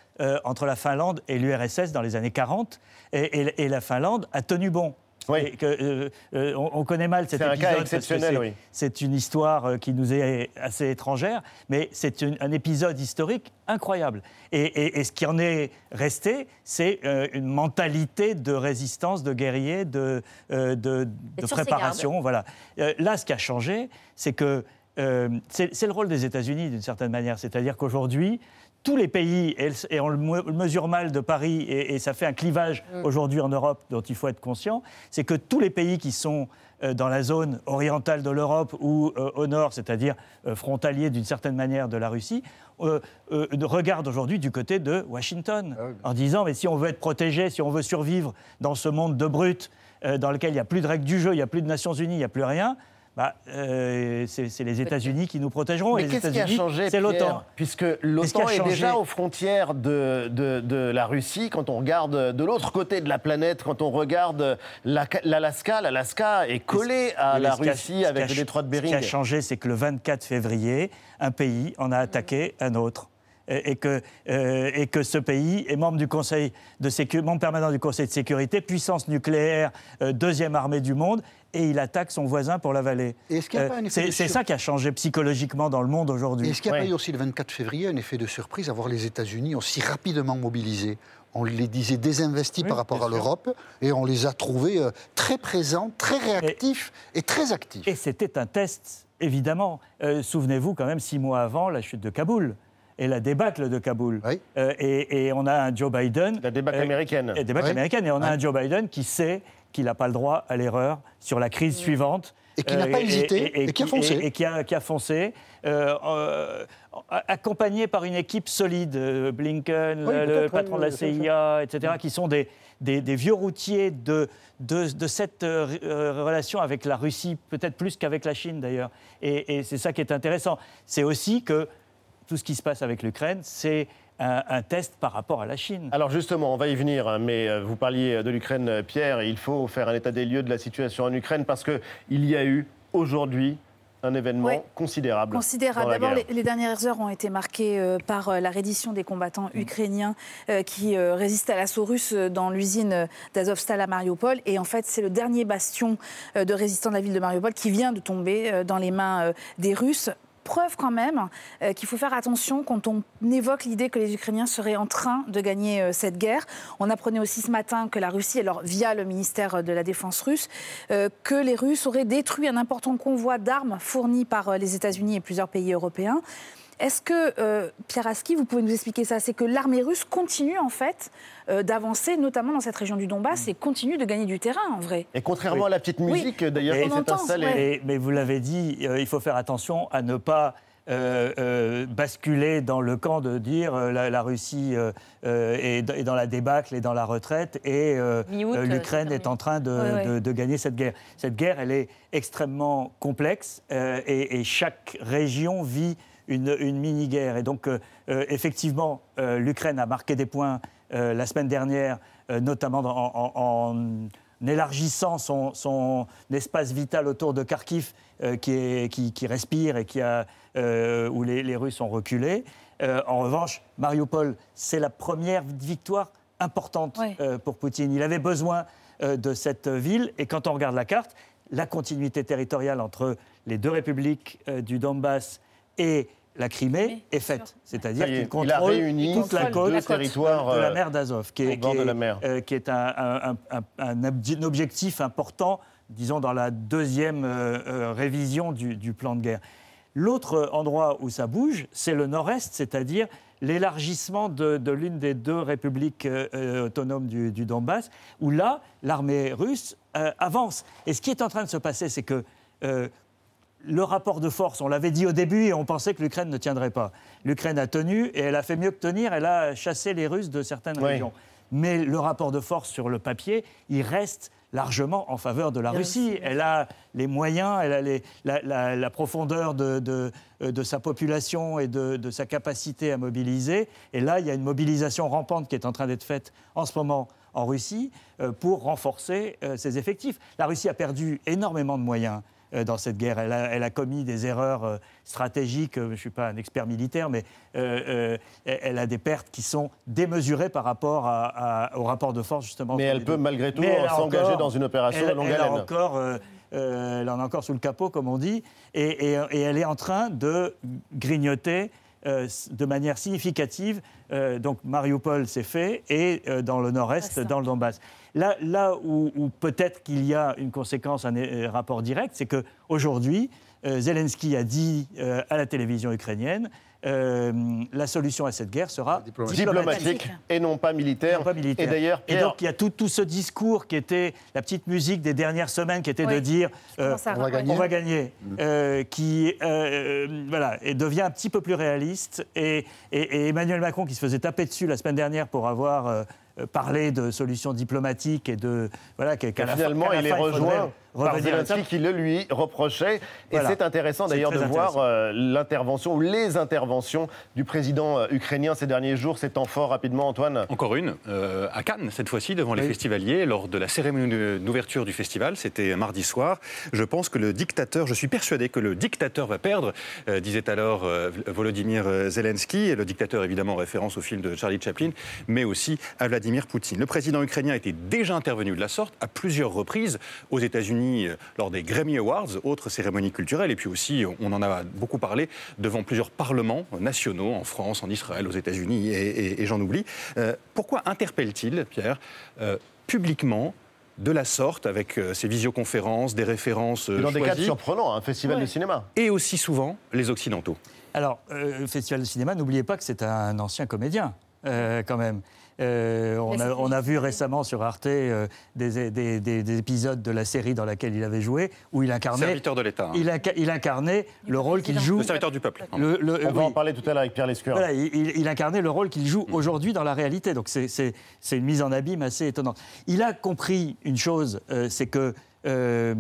entre la Finlande et l'URSS dans les années 40. Et, et- et la Finlande a tenu bon. Et que, euh, euh, on, on connaît mal cet C'est un épisode. cas exceptionnel, c'est- oui. C'est une histoire euh, qui nous est assez étrangère, mais c'est un épisode historique incroyable. Et, et- et ce qui en est resté, c'est euh, une mentalité de résistance, de guerrier, de, euh, de- préparation. Voilà. Euh, là, ce qui a changé, c'est que euh, c'est c'est le rôle des États-Unis d'une certaine manière. C'est-à-dire qu'aujourd'hui, tous les pays, et, on le me- mesure mal de Paris, et, et ça fait un clivage Mm. aujourd'hui en Europe dont il faut être conscient, c'est que tous les pays qui sont euh, dans la zone orientale de l'Europe ou euh, au nord, c'est-à-dire euh, frontaliers d'une certaine manière de la Russie, euh, euh, regardent aujourd'hui du côté de Washington, en disant mais si on veut être protégé, si on veut survivre dans ce monde de brutes, euh, dans lequel il n'y a plus de règles du jeu, il n'y a plus de Nations Unies, il n'y a plus rien, bah, euh, c'est les États-Unis qui nous protégeront. Mais qu'est-ce qui a changé C'est l'OTAN. Puisque l'OTAN est déjà aux frontières de, de- de la Russie. Quand on regarde de l'autre côté de la planète, quand on regarde la- l'Alaska, l'Alaska est collé à la ce Russie ce avec le détroit de Ce Bering. qui a changé, c'est que le 24 février, un pays en a attaqué un autre. Et que, euh, et que ce pays est membre, du Conseil de sécu- membre permanent du Conseil de sécurité, puissance nucléaire, euh, deuxième armée du monde, et il attaque son voisin pour l'avaler. Euh, c'est sur- ça qui a changé psychologiquement dans le monde aujourd'hui. Est-ce qu'il n'y a Ouais. pas eu aussi le 24 février un effet de surprise à voir les États-Unis aussi rapidement mobilisés? On les disait désinvestis par rapport à l'Europe et on les a trouvés euh, très présents, très réactifs et, très actifs. Et c'était un test, évidemment. Euh, Souvenez-vous quand même, six mois avant la chute de Kaboul et la débâcle de Kaboul. Euh, et, et on a un Joe Biden. La débâcle américaine. La débâcle Oui. américaine. Et on a un Joe Biden qui sait qu'il n'a pas le droit à l'erreur sur la crise suivante. Et qui n'a pas hésité et qui a foncé. Et, et qui a, qui a foncé, euh, euh, accompagné par une équipe solide, euh, Blinken, Oui, le- patron de la CIA, etc., qui sont des, des, des vieux routiers de, de, de cette euh, euh, relation avec la Russie, peut-être plus qu'avec la Chine d'ailleurs. Et, et c'est ça qui est intéressant. C'est aussi que tout ce qui se passe avec l'Ukraine, c'est un, un test par rapport à la Chine. Alors justement, on va y venir, hein, mais euh, vous parliez de l'Ukraine, euh, Pierre, et il faut faire un état des lieux de la situation en Ukraine parce qu'il y a eu aujourd'hui un événement Oui. considérable. Considérable. D'abord, les, les dernières heures ont été marquées euh, par euh, la reddition des combattants ukrainiens euh, qui euh, résistaient à l'assaut russe euh, dans l'usine euh, d'Azovstal à Mariupol. Et en fait, c'est le dernier bastion euh, de résistants de la ville de Mariupol qui vient de tomber euh, dans les mains euh, des Russes. Preuve quand même euh, qu'il faut faire attention quand on évoque l'idée que les Ukrainiens seraient en train de gagner euh, cette guerre. On apprenait aussi ce matin que la Russie, alors via le ministère de la Défense russe, euh, que les Russes auraient détruit un important convoi d'armes fourni par euh, les États-Unis et plusieurs pays européens. Est-ce que, euh, Pierre Aski, vous pouvez nous expliquer ça? C'est que l'armée russe continue en fait euh, d'avancer, notamment dans cette région du Donbass, et continue de gagner du terrain en vrai. Et contrairement Oui. à la petite Oui. musique, d'ailleurs, qui s'est installée. Mais, mais vous l'avez dit, euh, il faut faire attention à ne pas euh, euh, basculer dans le camp de dire euh, la, la Russie euh, euh, est, est dans la débâcle et dans la retraite et euh, euh, euh, l'Ukraine est en train de, Ouais, ouais. de- de gagner cette guerre. Cette guerre, elle est extrêmement complexe euh, et, et chaque région vit une, une mini-guerre. Et donc, euh, euh, effectivement, euh, l'Ukraine a marqué des points la semaine dernière, notamment en- en- en élargissant son, son espace vital autour de Kharkiv, euh, qui, est- qui- qui respire et qui a, euh, où les, les Russes ont reculé. Euh, en revanche, Mariupol, c'est la première victoire importante pour Poutine. Il avait besoin de cette ville, et quand on regarde la carte, la continuité territoriale entre les deux républiques du Donbass et la Crimée est faite. C'est-à-dire qu'il contrôle réuni toute la côte de la mer d'Azov, qui est, au bord qui de est- la mer. euh, qui est un, un- un- un- un obje- un objectif important, disons, dans la deuxième euh, euh, révision du, du plan de guerre. L'autre endroit où ça bouge, c'est le nord-est, c'est-à-dire l'élargissement de, de l'une des deux républiques euh, euh, autonomes du, du Donbass, où là, l'armée russe euh, avance. Et ce qui est en train de se passer, c'est que euh, le rapport de force, on l'avait dit au début et on pensait que l'Ukraine ne tiendrait pas. L'Ukraine a tenu et elle a fait mieux que tenir, elle a chassé les Russes de certaines Oui. régions. Mais le rapport de force sur le papier, il reste largement en faveur de la Bien Russie. Elle a les moyens, elle a les- la, la- la profondeur de, de- de sa population et de, de sa capacité à mobiliser. Et là, il y a une mobilisation rampante qui est en train d'être faite en ce moment en Russie euh, pour renforcer euh, ses effectifs. La Russie a perdu énormément de moyens dans cette guerre. Elle a, elle a commis des erreurs euh, stratégiques. Euh, Je ne suis pas un expert militaire, mais euh, euh, elle a des pertes qui sont démesurées par rapport à- à- au rapport de force, justement. Mais elle peut deux. malgré tout s'engager dans une opération elle- de longue elle a haleine. encore, euh, euh, elle en a encore sous le capot, comme on dit, et, et- et elle est en train de grignoter euh, de manière significative. Euh, donc Mariupol, c'est fait, et euh, dans le nord-est, dans le Donbass. Là, là où, où peut-être qu'il y a une conséquence, un euh, rapport direct, c'est qu'aujourd'hui, Zelensky a dit euh, à la télévision ukrainienne euh, la solution à cette guerre sera diplomatique, Diplomatique et non pas militaire. non pas militaire. Et d'ailleurs, Pierre, donc il y a tout, tout ce discours qui était la petite musique des dernières semaines, qui était Oui. de dire euh, On va gagner. on va gagner, euh, qui euh, voilà, et devient un petit peu plus réaliste. Et, et- et Emmanuel Macron, qui se faisait taper dessus la semaine dernière pour avoir euh, parlé de solutions diplomatiques et de voilà qu'à qu'à la fin- finalement, la il est fin, faudrait rejoint Zelensky qui le lui reprochait. Et c'est intéressant d'ailleurs de voir euh, l'intervention ou les interventions du président euh, ukrainien ces derniers jours. C'est temps fort rapidement, Antoine. Encore une, euh, à Cannes, cette fois-ci, devant les festivaliers, lors de la cérémonie d'ouverture du festival, c'était mardi soir. Je pense que le dictateur, je suis persuadé que le dictateur va perdre, disait alors Volodymyr Zelensky, et le dictateur évidemment en référence au film de Charlie Chaplin, mais aussi à Vladimir Poutine. Le président ukrainien était déjà intervenu de la sorte à plusieurs reprises aux États-Unis euh, lors des Grammy Awards, autre cérémonie culturelle, et puis aussi, on en a beaucoup parlé, devant plusieurs parlements nationaux, en France, en Israël, aux États-Unis, et, et- et j'en oublie. Euh, pourquoi interpelle-t-il, Pierre, euh, publiquement de la sorte, avec euh, ces visioconférences, des références euh, Dans des choisies, surprenants, un festival Ouais. de cinéma. et aussi souvent les Occidentaux? Alors, euh, le Festival de cinéma, n'oubliez pas que c'est un ancien comédien, euh, quand même. Euh, on, a, on a vu récemment sur Arte euh, des, des- des- des épisodes de la série dans laquelle il avait joué, où il incarnait, Serviteur de l'État. hein. il, inca- il incarnait le rôle qu'il joue. Le serviteur du peuple. le- le- On va oui. en parler tout à l'heure avec Pierre Lescure. Voilà, il, il- il incarnait le rôle qu'il joue aujourd'hui dans la réalité. Donc c'est- une mise en abîme assez étonnante. Il a compris une chose, euh, c'est que euh,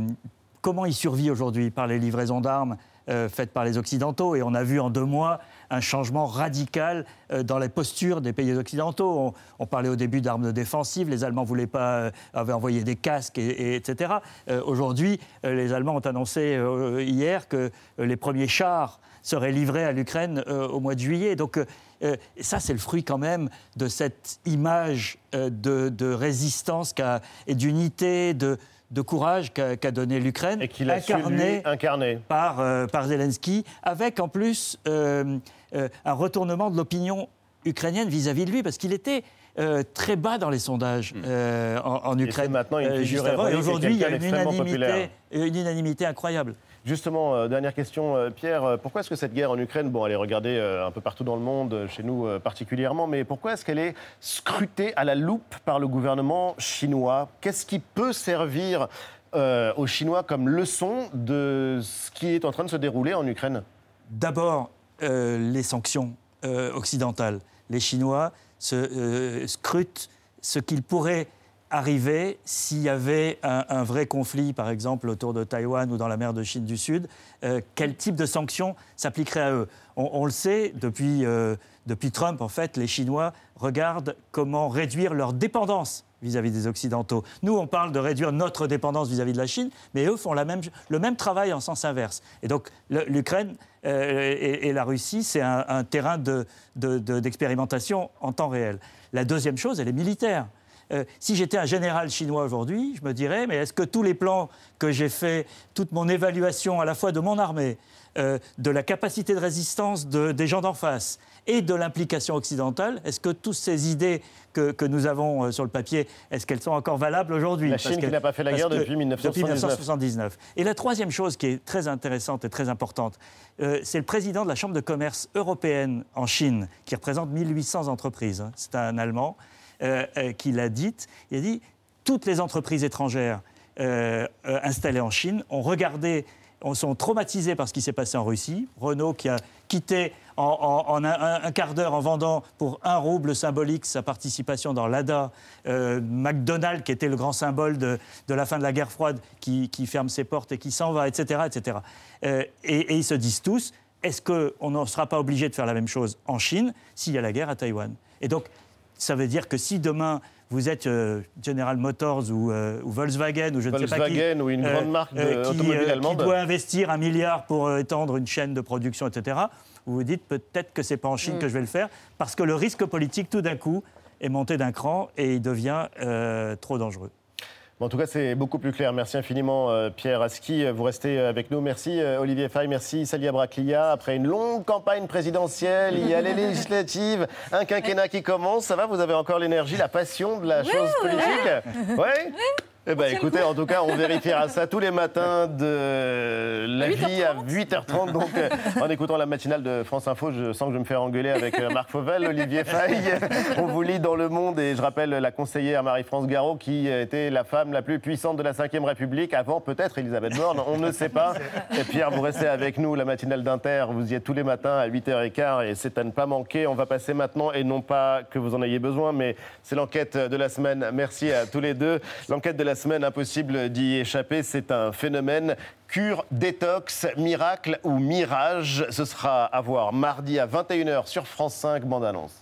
comment il survit aujourd'hui par les livraisons d'armes euh, faites par les Occidentaux. Et on a vu en deux mois un changement radical euh, dans les postures des pays occidentaux. On, parlait au début d'armes défensives, les Allemands voulaient pas, euh, avaient envoyé des casques, et, et- etc. Euh, aujourd'hui, les Allemands ont annoncé hier que les premiers chars seraient livrés à l'Ukraine au mois de juillet. Donc ça, c'est le fruit quand même de cette image de, de résistance et d'unité, de, de courage qu'a donné l'Ukraine, Et qu'il a su, lui, incarné incarner. par, euh, par Zelensky, avec en plus euh, euh, un retournement de l'opinion ukrainienne vis-à-vis de lui, parce qu'il était euh, très bas dans les sondages euh, en, en Et Ukraine. maintenant une euh, juste avant. Et aujourd'hui, il y a une unanimité, une unanimité incroyable. Justement, euh, dernière question, euh, Pierre, euh, pourquoi est-ce que cette guerre en Ukraine, bon, elle est regardée un peu partout dans le monde, chez nous particulièrement, mais pourquoi est-ce qu'elle est scrutée à la loupe par le gouvernement chinois? Qu'est-ce qui peut servir aux Chinois comme leçon de ce qui est en train de se dérouler en Ukraine? D'abord, les sanctions occidentales. Les Chinois se scrutent ce qu'il pourrait arriver s'il y avait un, vrai conflit, par exemple, autour de Taïwan ou dans la mer de Chine du Sud. Euh, quel type de sanctions s'appliquerait à eux? On, le sait, depuis, euh, depuis Trump, en fait, les Chinois regardent comment réduire leur dépendance vis-à-vis des Occidentaux. Nous, on parle de réduire notre dépendance vis-à-vis de la Chine, mais eux font le même travail en sens inverse. Et donc, l'Ukraine euh, et, la Russie, c'est un, terrain de- de- de- d'expérimentation en temps réel. La deuxième chose, elle est militaire. Euh, si j'étais un général chinois aujourd'hui, je me dirais, mais est-ce que tous les plans que j'ai faits, toute mon évaluation à la fois de mon armée, euh, de la capacité de résistance de- des gens d'en face et de l'implication occidentale, est-ce que toutes ces idées que, que nous avons euh, sur le papier, est-ce qu'elles sont encore valables aujourd'hui La Chine qui n'a pas fait la guerre depuis 1979. depuis 1979. Et la troisième chose qui est très intéressante et très importante, euh, c'est le président de la Chambre de commerce européenne en Chine, qui représente 1800 entreprises. hein. C'est un Allemand qui l'a dit. Il a dit toutes les entreprises étrangères euh, euh, installées en Chine ont regardé, ont- sont traumatisées par ce qui s'est passé en Russie. Renault qui a quitté en, un, quart d'heure en vendant pour un rouble symbolique sa participation dans l'ADA. Euh, McDonald's, qui était le grand symbole de, la fin de la guerre froide, qui, ferme ses portes et qui s'en va, etc. etc. Euh, et, et ils se disent tous, est-ce qu'on ne sera pas obligé de faire la même chose en Chine s'il y a la guerre à Taïwan? Et donc, ça veut dire que si demain vous êtes euh, General Motors ou, euh, ou Volkswagen ou je ne sais pas qui, Volkswagen ou une grande marque de- qui, automobile allemande. qui doit investir un milliard pour euh, étendre une chaîne de production, etc. Vous vous dites peut-être que c'est pas en Chine Mm. que je vais le faire parce que le risque politique tout d'un coup est monté d'un cran et il devient euh, trop dangereux. En tout cas, c'est beaucoup plus clair. Merci infiniment, euh, Pierre Aski. Vous restez euh, avec nous. Merci, euh, Olivier Fay. Merci, Salia Braclia. Après une longue campagne présidentielle, il y a les législatives, un quinquennat qui commence. Ça va Vous avez encore l'énergie, la passion de la chose politique? Ouais Eh ben, écoutez, en tout cas, on vérifiera ça tous les matins de la vie à 8h30. Donc, euh, en écoutant la matinale de France Info, je sens que je me fais engueuler avec euh, Marc Fauvel, Olivier Faye. On vous lit dans Le Monde et je rappelle la conseillère Marie-France Garot qui était la femme la plus puissante de la Ve République, avant peut-être Elisabeth Borne, on ne sait pas. Et Pierre, vous restez avec nous, la matinale d'Inter, vous y êtes tous les matins à 8h15 et c'est à ne pas manquer. On va passer maintenant, et non pas que vous en ayez besoin, mais c'est l'enquête de la semaine. Merci à tous les deux. L'enquête de la semaine, impossible d'y échapper, c'est un phénomène cure, détox, miracle ou mirage. Ce sera à voir mardi à 21h sur France 5, bande annonce.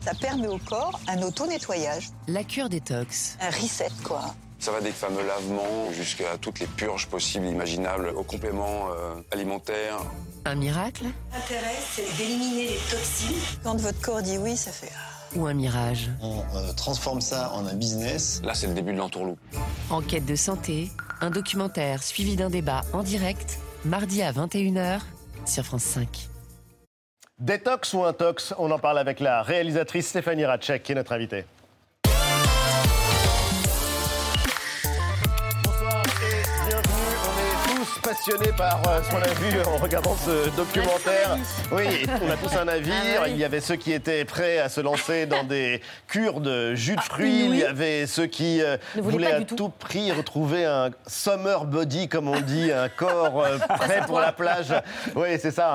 Ça permet au corps un auto-nettoyage. La cure détox. Un reset, quoi. Ça va des fameux lavements jusqu'à toutes les purges possibles, imaginables, aux compléments euh, alimentaires. Un miracle L'intérêt, c'est d'éliminer les toxines. Quand votre corps dit oui, ça fait... ou un mirage On euh, transforme ça en un business. Là, c'est le début de l'entourloupe. Enquête de santé, un documentaire suivi d'un débat en direct, mardi à 21h sur France 5. Détox ou intox On en parle avec la réalisatrice Stéphanie Ratchek, qui est notre invitée. Passionnés par euh, ce qu'on a vu en regardant ce documentaire. Oui, on a tous un avis. Il y avait ceux qui étaient prêts à se lancer dans des cures de jus de fruits. Il y avait ceux qui euh, voulaient à tout. tout prix retrouver un summer body, comme on dit, un corps euh, prêt pour la plage. Oui, c'est ça.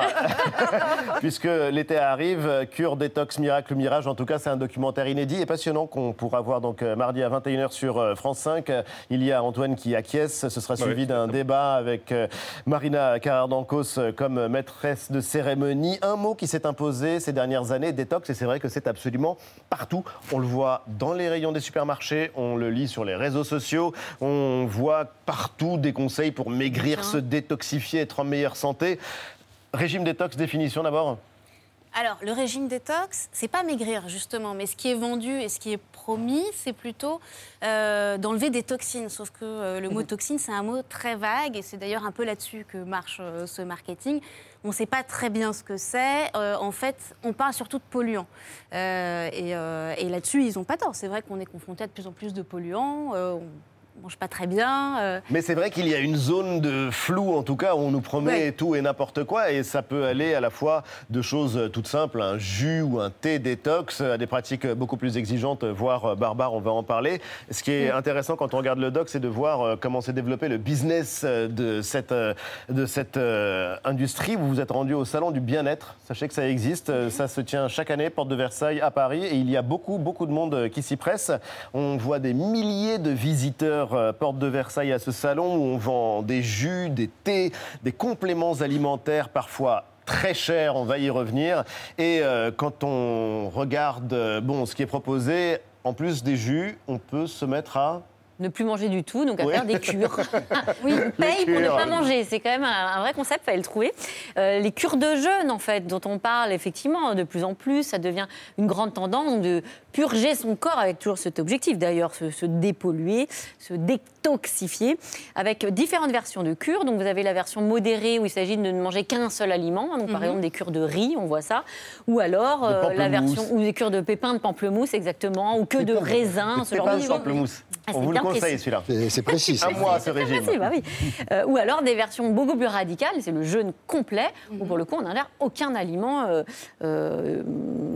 Puisque l'été arrive, cure, détox, miracle, mirage. En tout cas, c'est un documentaire inédit et passionnant qu'on pourra voir donc euh, mardi à 21h sur France 5. Euh, Il y a Antoine qui acquiesce. Ce sera suivi d'un débat avec euh, Marina Carrère-Dancos euh, comme maîtresse de cérémonie. Un mot qui s'est imposé ces dernières années, détox, et c'est vrai que c'est absolument partout. On le voit dans les rayons des supermarchés, on le lit sur les réseaux sociaux, on voit partout des conseils pour maigrir, se détoxifier, être en meilleure santé. Régime détox, définition d'abord Alors, le régime détox, c'est pas maigrir justement, mais ce qui est vendu et ce qui est promis, c'est plutôt euh, d'enlever des toxines. Sauf que euh, le mot toxine, c'est un mot très vague et c'est d'ailleurs un peu là-dessus que marche euh, ce marketing. On ne sait pas très bien ce que c'est. En fait, on parle surtout de polluants. Et et là-dessus, ils n'ont pas tort. C'est vrai qu'on est confronté à de plus en plus de polluants. on mange pas très bien. euh, Mais c'est vrai qu'il y a une zone de flou, en tout cas, où on nous promet Ouais. tout et n'importe quoi, et ça peut aller à la fois de choses toutes simples, un jus ou un thé détox, à des pratiques beaucoup plus exigeantes, voire euh, barbares, on va en parler. Ce qui est Mm. intéressant quand on regarde le doc, c'est de voir euh, comment s'est développé le business euh, de cette, euh, de cette euh, industrie. Vous vous êtes rendu au Salon du Bien-être, sachez que ça existe, Euh, ça se tient chaque année, porte de Versailles à Paris, et il y a beaucoup, beaucoup de monde euh, qui s'y presse. On voit des milliers de visiteurs euh, porte de Versailles à ce salon où on vend des jus, des thés, des compléments alimentaires parfois très chers, on va y revenir. Et euh, quand on regarde euh, bon, ce qui est proposé, en plus des jus, on peut se mettre à... Ne plus manger du tout, donc à Oui. faire des cures. oui, on paye pour ne pas manger. C'est quand même un, un vrai concept, fallait le trouver. Euh, les cures de jeûne, en fait, dont on parle effectivement de plus en plus, ça devient une grande tendance de purger son corps avec toujours cet objectif d'ailleurs, se, se dépolluer, se détoxifier, avec différentes versions de cures. Donc vous avez la version modérée où il s'agit de ne manger qu'un seul aliment, donc par Mhm. exemple des cures de riz, on voit ça, ou alors euh, la version ou des cures de pépins de pamplemousse exactement, ou que de raisins, Des ce genre pépins de de choses. pamplemousse. Ah, on vous le conseille précis. celui-là. C'est précis. ça. À moi ce régime. facile, bah oui. Euh, ou alors des versions beaucoup plus radicales, c'est le jeûne complet, où pour le coup on n'ingère aucun aliment, euh, euh,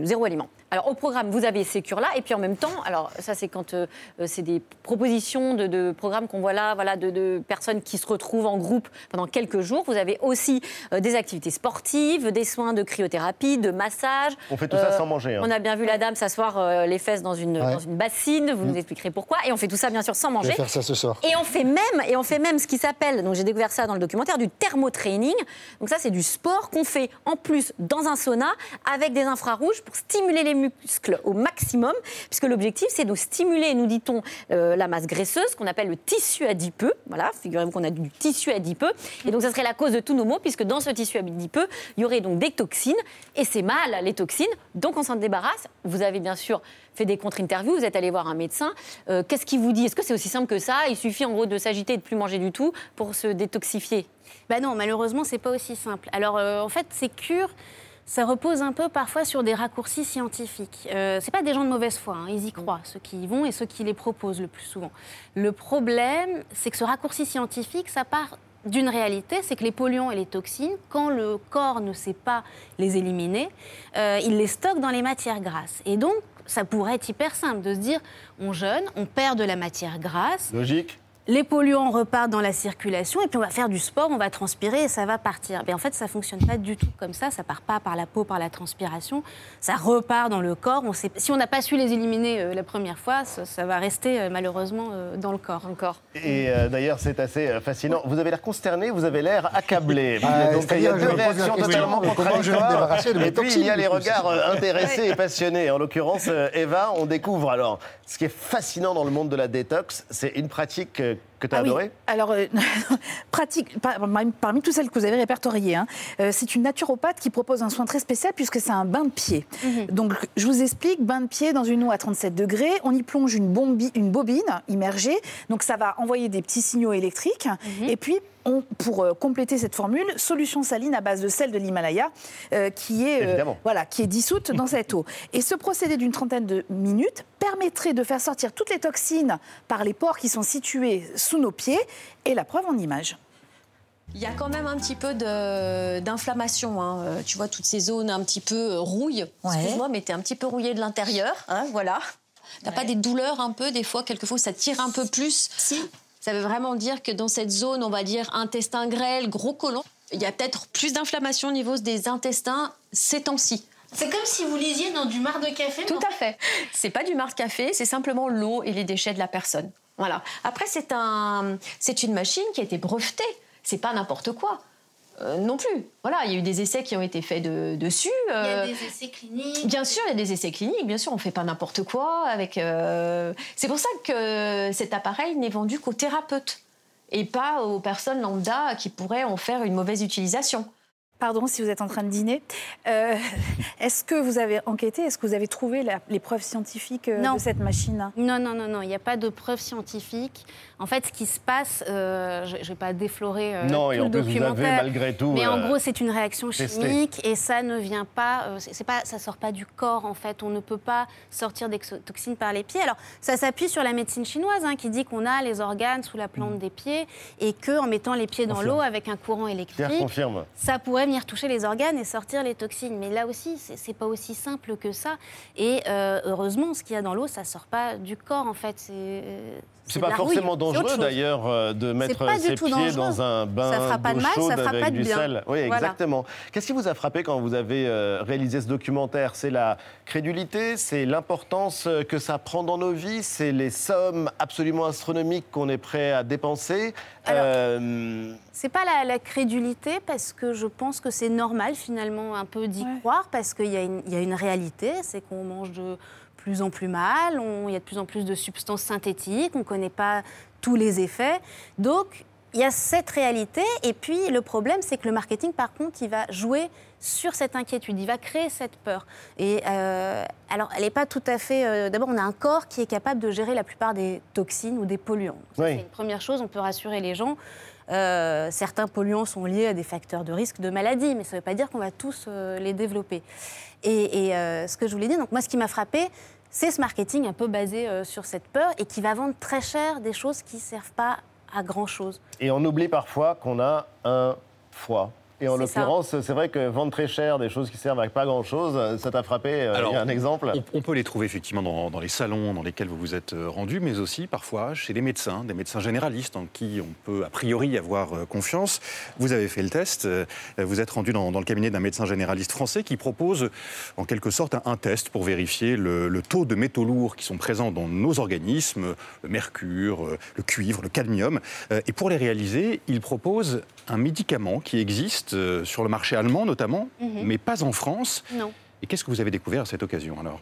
zéro aliment. Alors au programme, vous avez ces cures-là, et puis en même temps, alors ça c'est quand euh, euh, c'est des propositions de, de programmes qu'on voit là, voilà, de, de personnes qui se retrouvent en groupe pendant quelques jours. Vous avez aussi euh, des activités sportives, des soins de cryothérapie, de massage. On fait tout ça sans manger, hein. On a bien vu la dame s'asseoir euh, les fesses dans une, Ouais. dans une bassine, vous nous expliquerez pourquoi, et on fait tout ça bien sûr sans Je manger. vais faire ça ce soir. Et on fait même, et on fait même ce qui s'appelle, donc j'ai découvert ça dans le documentaire, du thermotraining. Donc ça, c'est du sport qu'on fait en plus dans un sauna avec des infrarouges pour stimuler les muscles au maximum, puisque l'objectif, c'est de stimuler, nous dit-on, euh, la masse graisseuse, qu'on appelle le tissu adipeux. Voilà, figurez-vous qu'on a du tissu adipeux. Et donc ça serait la cause de tous nos maux, puisque dans ce tissu adipeux, il y aurait donc des toxines, et c'est mal, les toxines, donc on s'en débarrasse. Vous avez bien sûr fait des contre-interviews, vous êtes allé voir un médecin. Euh, Qu'est-ce qu'il vous dit? Est-ce que c'est aussi simple que ça? Il suffit en gros de s'agiter et de plus manger du tout pour se détoxifier? Bah non, malheureusement, c'est pas aussi simple. Alors, euh, en fait, ces cures, ça repose un peu parfois sur des raccourcis scientifiques. Euh, c'est pas des gens de mauvaise foi, hein, ils y croient, ceux qui y vont et ceux qui les proposent le plus souvent. Le problème, c'est que ce raccourci scientifique, ça part d'une réalité, c'est que les polluants et les toxines, quand le corps ne sait pas les éliminer, euh, il les stocke dans les matières grasses. Et donc, ça pourrait être hyper simple de se dire, on jeûne, on perd de la matière grasse, Logique. Les polluants repartent dans la circulation et puis on va faire du sport, on va transpirer et ça va partir. Mais en fait, ça fonctionne pas du tout comme ça. Ça part pas par la peau, par la transpiration. Ça repart dans le corps. On sait, si on n'a pas su les éliminer euh, la première fois, ça, ça va rester euh, malheureusement euh, dans le corps. Encore. Et euh, d'ailleurs, c'est assez fascinant. Vous avez l'air consterné, vous avez l'air accablé. Ah, Donc il y a deux réactions totalement contradictoires. Et puis il y a les regards intéressés et passionnés. En l'occurrence, Eva, on découvre alors ce qui est fascinant dans le monde de la détox, c'est une pratique euh, que tu as Ah oui. adorée. Alors, euh, pratique, par- parmi, parmi toutes celles que vous avez répertoriées, hein, euh, c'est une naturopathe qui propose un soin très spécial puisque c'est un bain de pied. Donc, je vous explique, bain de pied dans une eau à 37 degrés, on y plonge une, bombi- une bobine immergée, donc ça va envoyer des petits signaux électriques, et puis on- pour euh, compléter cette formule, solution saline à base de sel de l'Himalaya euh, qui est euh, voilà, qui est dissoute dans cette eau. Et ce procédé d'une trentaine de minutes permettrait de faire sortir toutes les toxines par les pores qui sont situés sous nos pieds. Et la preuve en image. Il y a quand même un petit peu de- d'inflammation. hein. Euh, Tu vois, toutes ces zones un petit peu euh, rouille. Excuse-moi, mais t'es un petit peu rouillé de l'intérieur. hein, voilà. T'as pas des douleurs un peu, des fois, quelquefois, ça tire un peu plus? Si. Ça veut vraiment dire que dans cette zone, on va dire intestin grêle, gros côlon, il y a peut-être plus d'inflammation au niveau des intestins ces temps-ci. C'est comme si vous lisiez dans du marc de café. Tout à fait. C'est pas du marc café, c'est simplement l'eau et les déchets de la personne. Voilà. Après, c'est un, c'est une machine qui a été brevetée. C'est pas n'importe quoi. Euh, non plus. Voilà, il y a eu des essais qui ont été faits de- dessus. Il y a euh, des essais cliniques. Bien sûr, il y a des essais cliniques. Bien sûr, on fait pas n'importe quoi avec. euh, C'est pour ça que cet appareil n'est vendu qu'aux thérapeutes et pas aux personnes lambda qui pourraient en faire une mauvaise utilisation. Pardon si vous êtes en train de dîner. Euh, Est-ce que vous avez enquêté? Est-ce que vous avez trouvé la- les preuves scientifiques euh, Non. de cette machine Non, non, non, non, il n'y a pas de preuves scientifiques. En fait, ce qui se passe, euh, je ne vais pas déflorer euh, Non, tout et le en plus, vous avez documentaire, malgré tout, mais en euh, gros, c'est une réaction testé. chimique et ça ne vient pas, euh, c'est pas, ça sort pas du corps en fait. On ne peut pas sortir des toxines par les pieds. Alors, ça s'appuie sur la médecine chinoise hein, qui dit qu'on a les organes sous la plante des pieds et que en mettant les pieds dans l'eau avec un courant électrique, confirme. ça pourrait venir toucher les organes et sortir les toxines. Mais là aussi, c'est pas aussi simple que ça. Et euh, heureusement, ce qu'il y a dans l'eau, ça sort pas du corps en fait. C'est C'est pas rouille. forcément dangereux d'ailleurs euh, de mettre ses pieds dangereux. dans un bain Ça fera pas de d'eau mal, ça chaude fera avec pas de du bien. sel. Oui, Voilà. exactement. Qu'est-ce qui vous a frappé quand vous avez euh, réalisé ce documentaire? C'est la crédulité, c'est l'importance euh, que ça prend dans nos vies, c'est les sommes absolument astronomiques qu'on est prêt à dépenser. Euh, C'est pas la, la crédulité parce que je pense que c'est normal finalement un peu d'y croire parce qu'il y a une réalité, c'est qu'on mange de plus en plus mal, il y a de plus en plus de substances synthétiques, on ne connaît pas tous les effets. Donc il y a cette réalité et puis le problème c'est que le marketing par contre il va jouer sur cette inquiétude, il va créer cette peur. Et euh, alors elle n'est pas tout à fait... euh, D'abord on a un corps qui est capable de gérer la plupart des toxines ou des polluants. Oui. c'est une première chose, on peut rassurer les gens. Euh, certains polluants sont liés à des facteurs de risque de maladie, mais ça ne veut pas dire qu'on va tous euh, les développer. Et, euh, ce que je voulais dire, donc moi, ce qui m'a frappé, c'est ce marketing un peu basé sur cette peur et qui va vendre très cher des choses qui ne servent pas à grand-chose. et on oublie parfois qu'on a un foie. Et en l'occurrence, c'est vrai que vendre très cher des choses qui servent à pas grand-chose, ça t'a frappé. euh, Alors, il y a un exemple On, on peut les trouver effectivement dans, dans les salons dans lesquels vous vous êtes euh, rendu, mais aussi parfois chez les médecins, des médecins généralistes en qui on peut a priori avoir euh, confiance. Vous avez fait le test, vous êtes rendu dans, dans le cabinet d'un médecin généraliste français qui propose en quelque sorte un, un test pour vérifier le, le taux de métaux lourds qui sont présents dans nos organismes, le mercure, le cuivre, le cadmium. Et pour les réaliser, il propose un médicament qui existe euh, sur le marché allemand notamment, Mhm. mais pas en France. Non. Et qu'est-ce que vous avez découvert à cette occasion alors?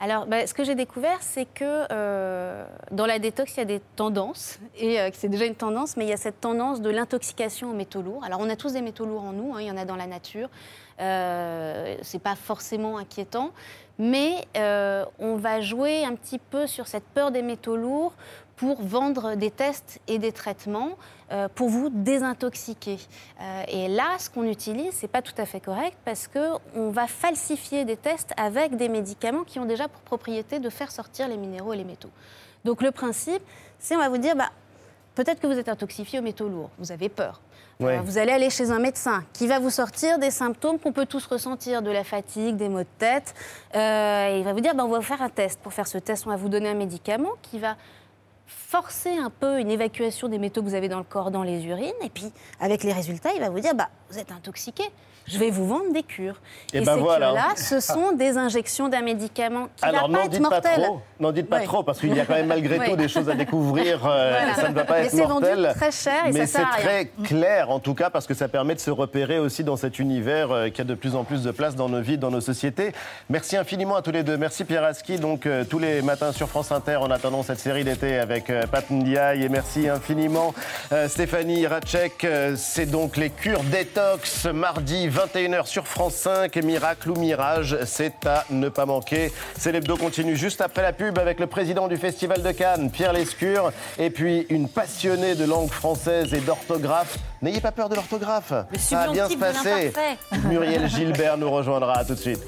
Alors, bah, ce que j'ai découvert, c'est que euh, dans la détox, il y a des tendances, et euh, que c'est déjà une tendance, mais il y a cette tendance de l'intoxication aux métaux lourds. Alors, on a tous des métaux lourds en nous, hein, il y en a dans la nature. Euh, c'est pas forcément inquiétant, mais euh, on va jouer un petit peu sur cette peur des métaux lourds pour vendre des tests et des traitements euh, pour vous désintoxiquer. Euh, et là, ce qu'on utilise, c'est pas tout à fait correct parce que on va falsifier des tests avec des médicaments qui ont déjà pour propriété de faire sortir les minéraux et les métaux. Donc le principe, c'est on va vous dire, bah, peut-être que vous êtes intoxifié aux métaux lourds, vous avez peur. Vous allez aller chez un médecin qui va vous sortir des symptômes qu'on peut tous ressentir, de la fatigue, des maux de tête. Euh, il va vous dire, bah, on va vous faire un test. Pour faire ce test, on va vous donner un médicament qui va forcer un peu une évacuation des métaux que vous avez dans le corps, dans les urines. Et puis, avec les résultats, il va vous dire, bah, vous êtes intoxiqué. Je vais vous vendre des cures. Et Et, ben ces voilà. cures-là, ce sont des injections d'un médicament qui Alors va pas n'en être dites pas mortel. trop, n'en dites pas Ouais. trop, parce qu'il y a quand même malgré Ouais. tout des choses à découvrir. euh, Voilà. Ça ne va pas Mais être c'est vendu mortel. très cher et mais ça c'est très clair en tout cas parce que ça permet de se repérer aussi dans cet univers euh, qui a de plus en plus de place dans nos vies, dans nos sociétés. Merci infiniment à tous les deux. Merci Pierre Aski, donc euh, tous les matins sur France Inter en attendant cette série d'été avec euh, Pat Ndiaye et merci infiniment euh, Stéphanie Ratchek. Euh, c'est donc les cures détox mardi 21h sur France 5. Miracle ou Mirage, c'est à ne pas manquer. C'est l'hebdo continue juste après la pub avec le président du Festival de Cannes, Pierre Lescure, et puis une passionnée de langue française et d'orthographe. N'ayez pas peur de l'orthographe. Ça va bien se passer. Muriel Gilbert nous rejoindra. Tout de suite.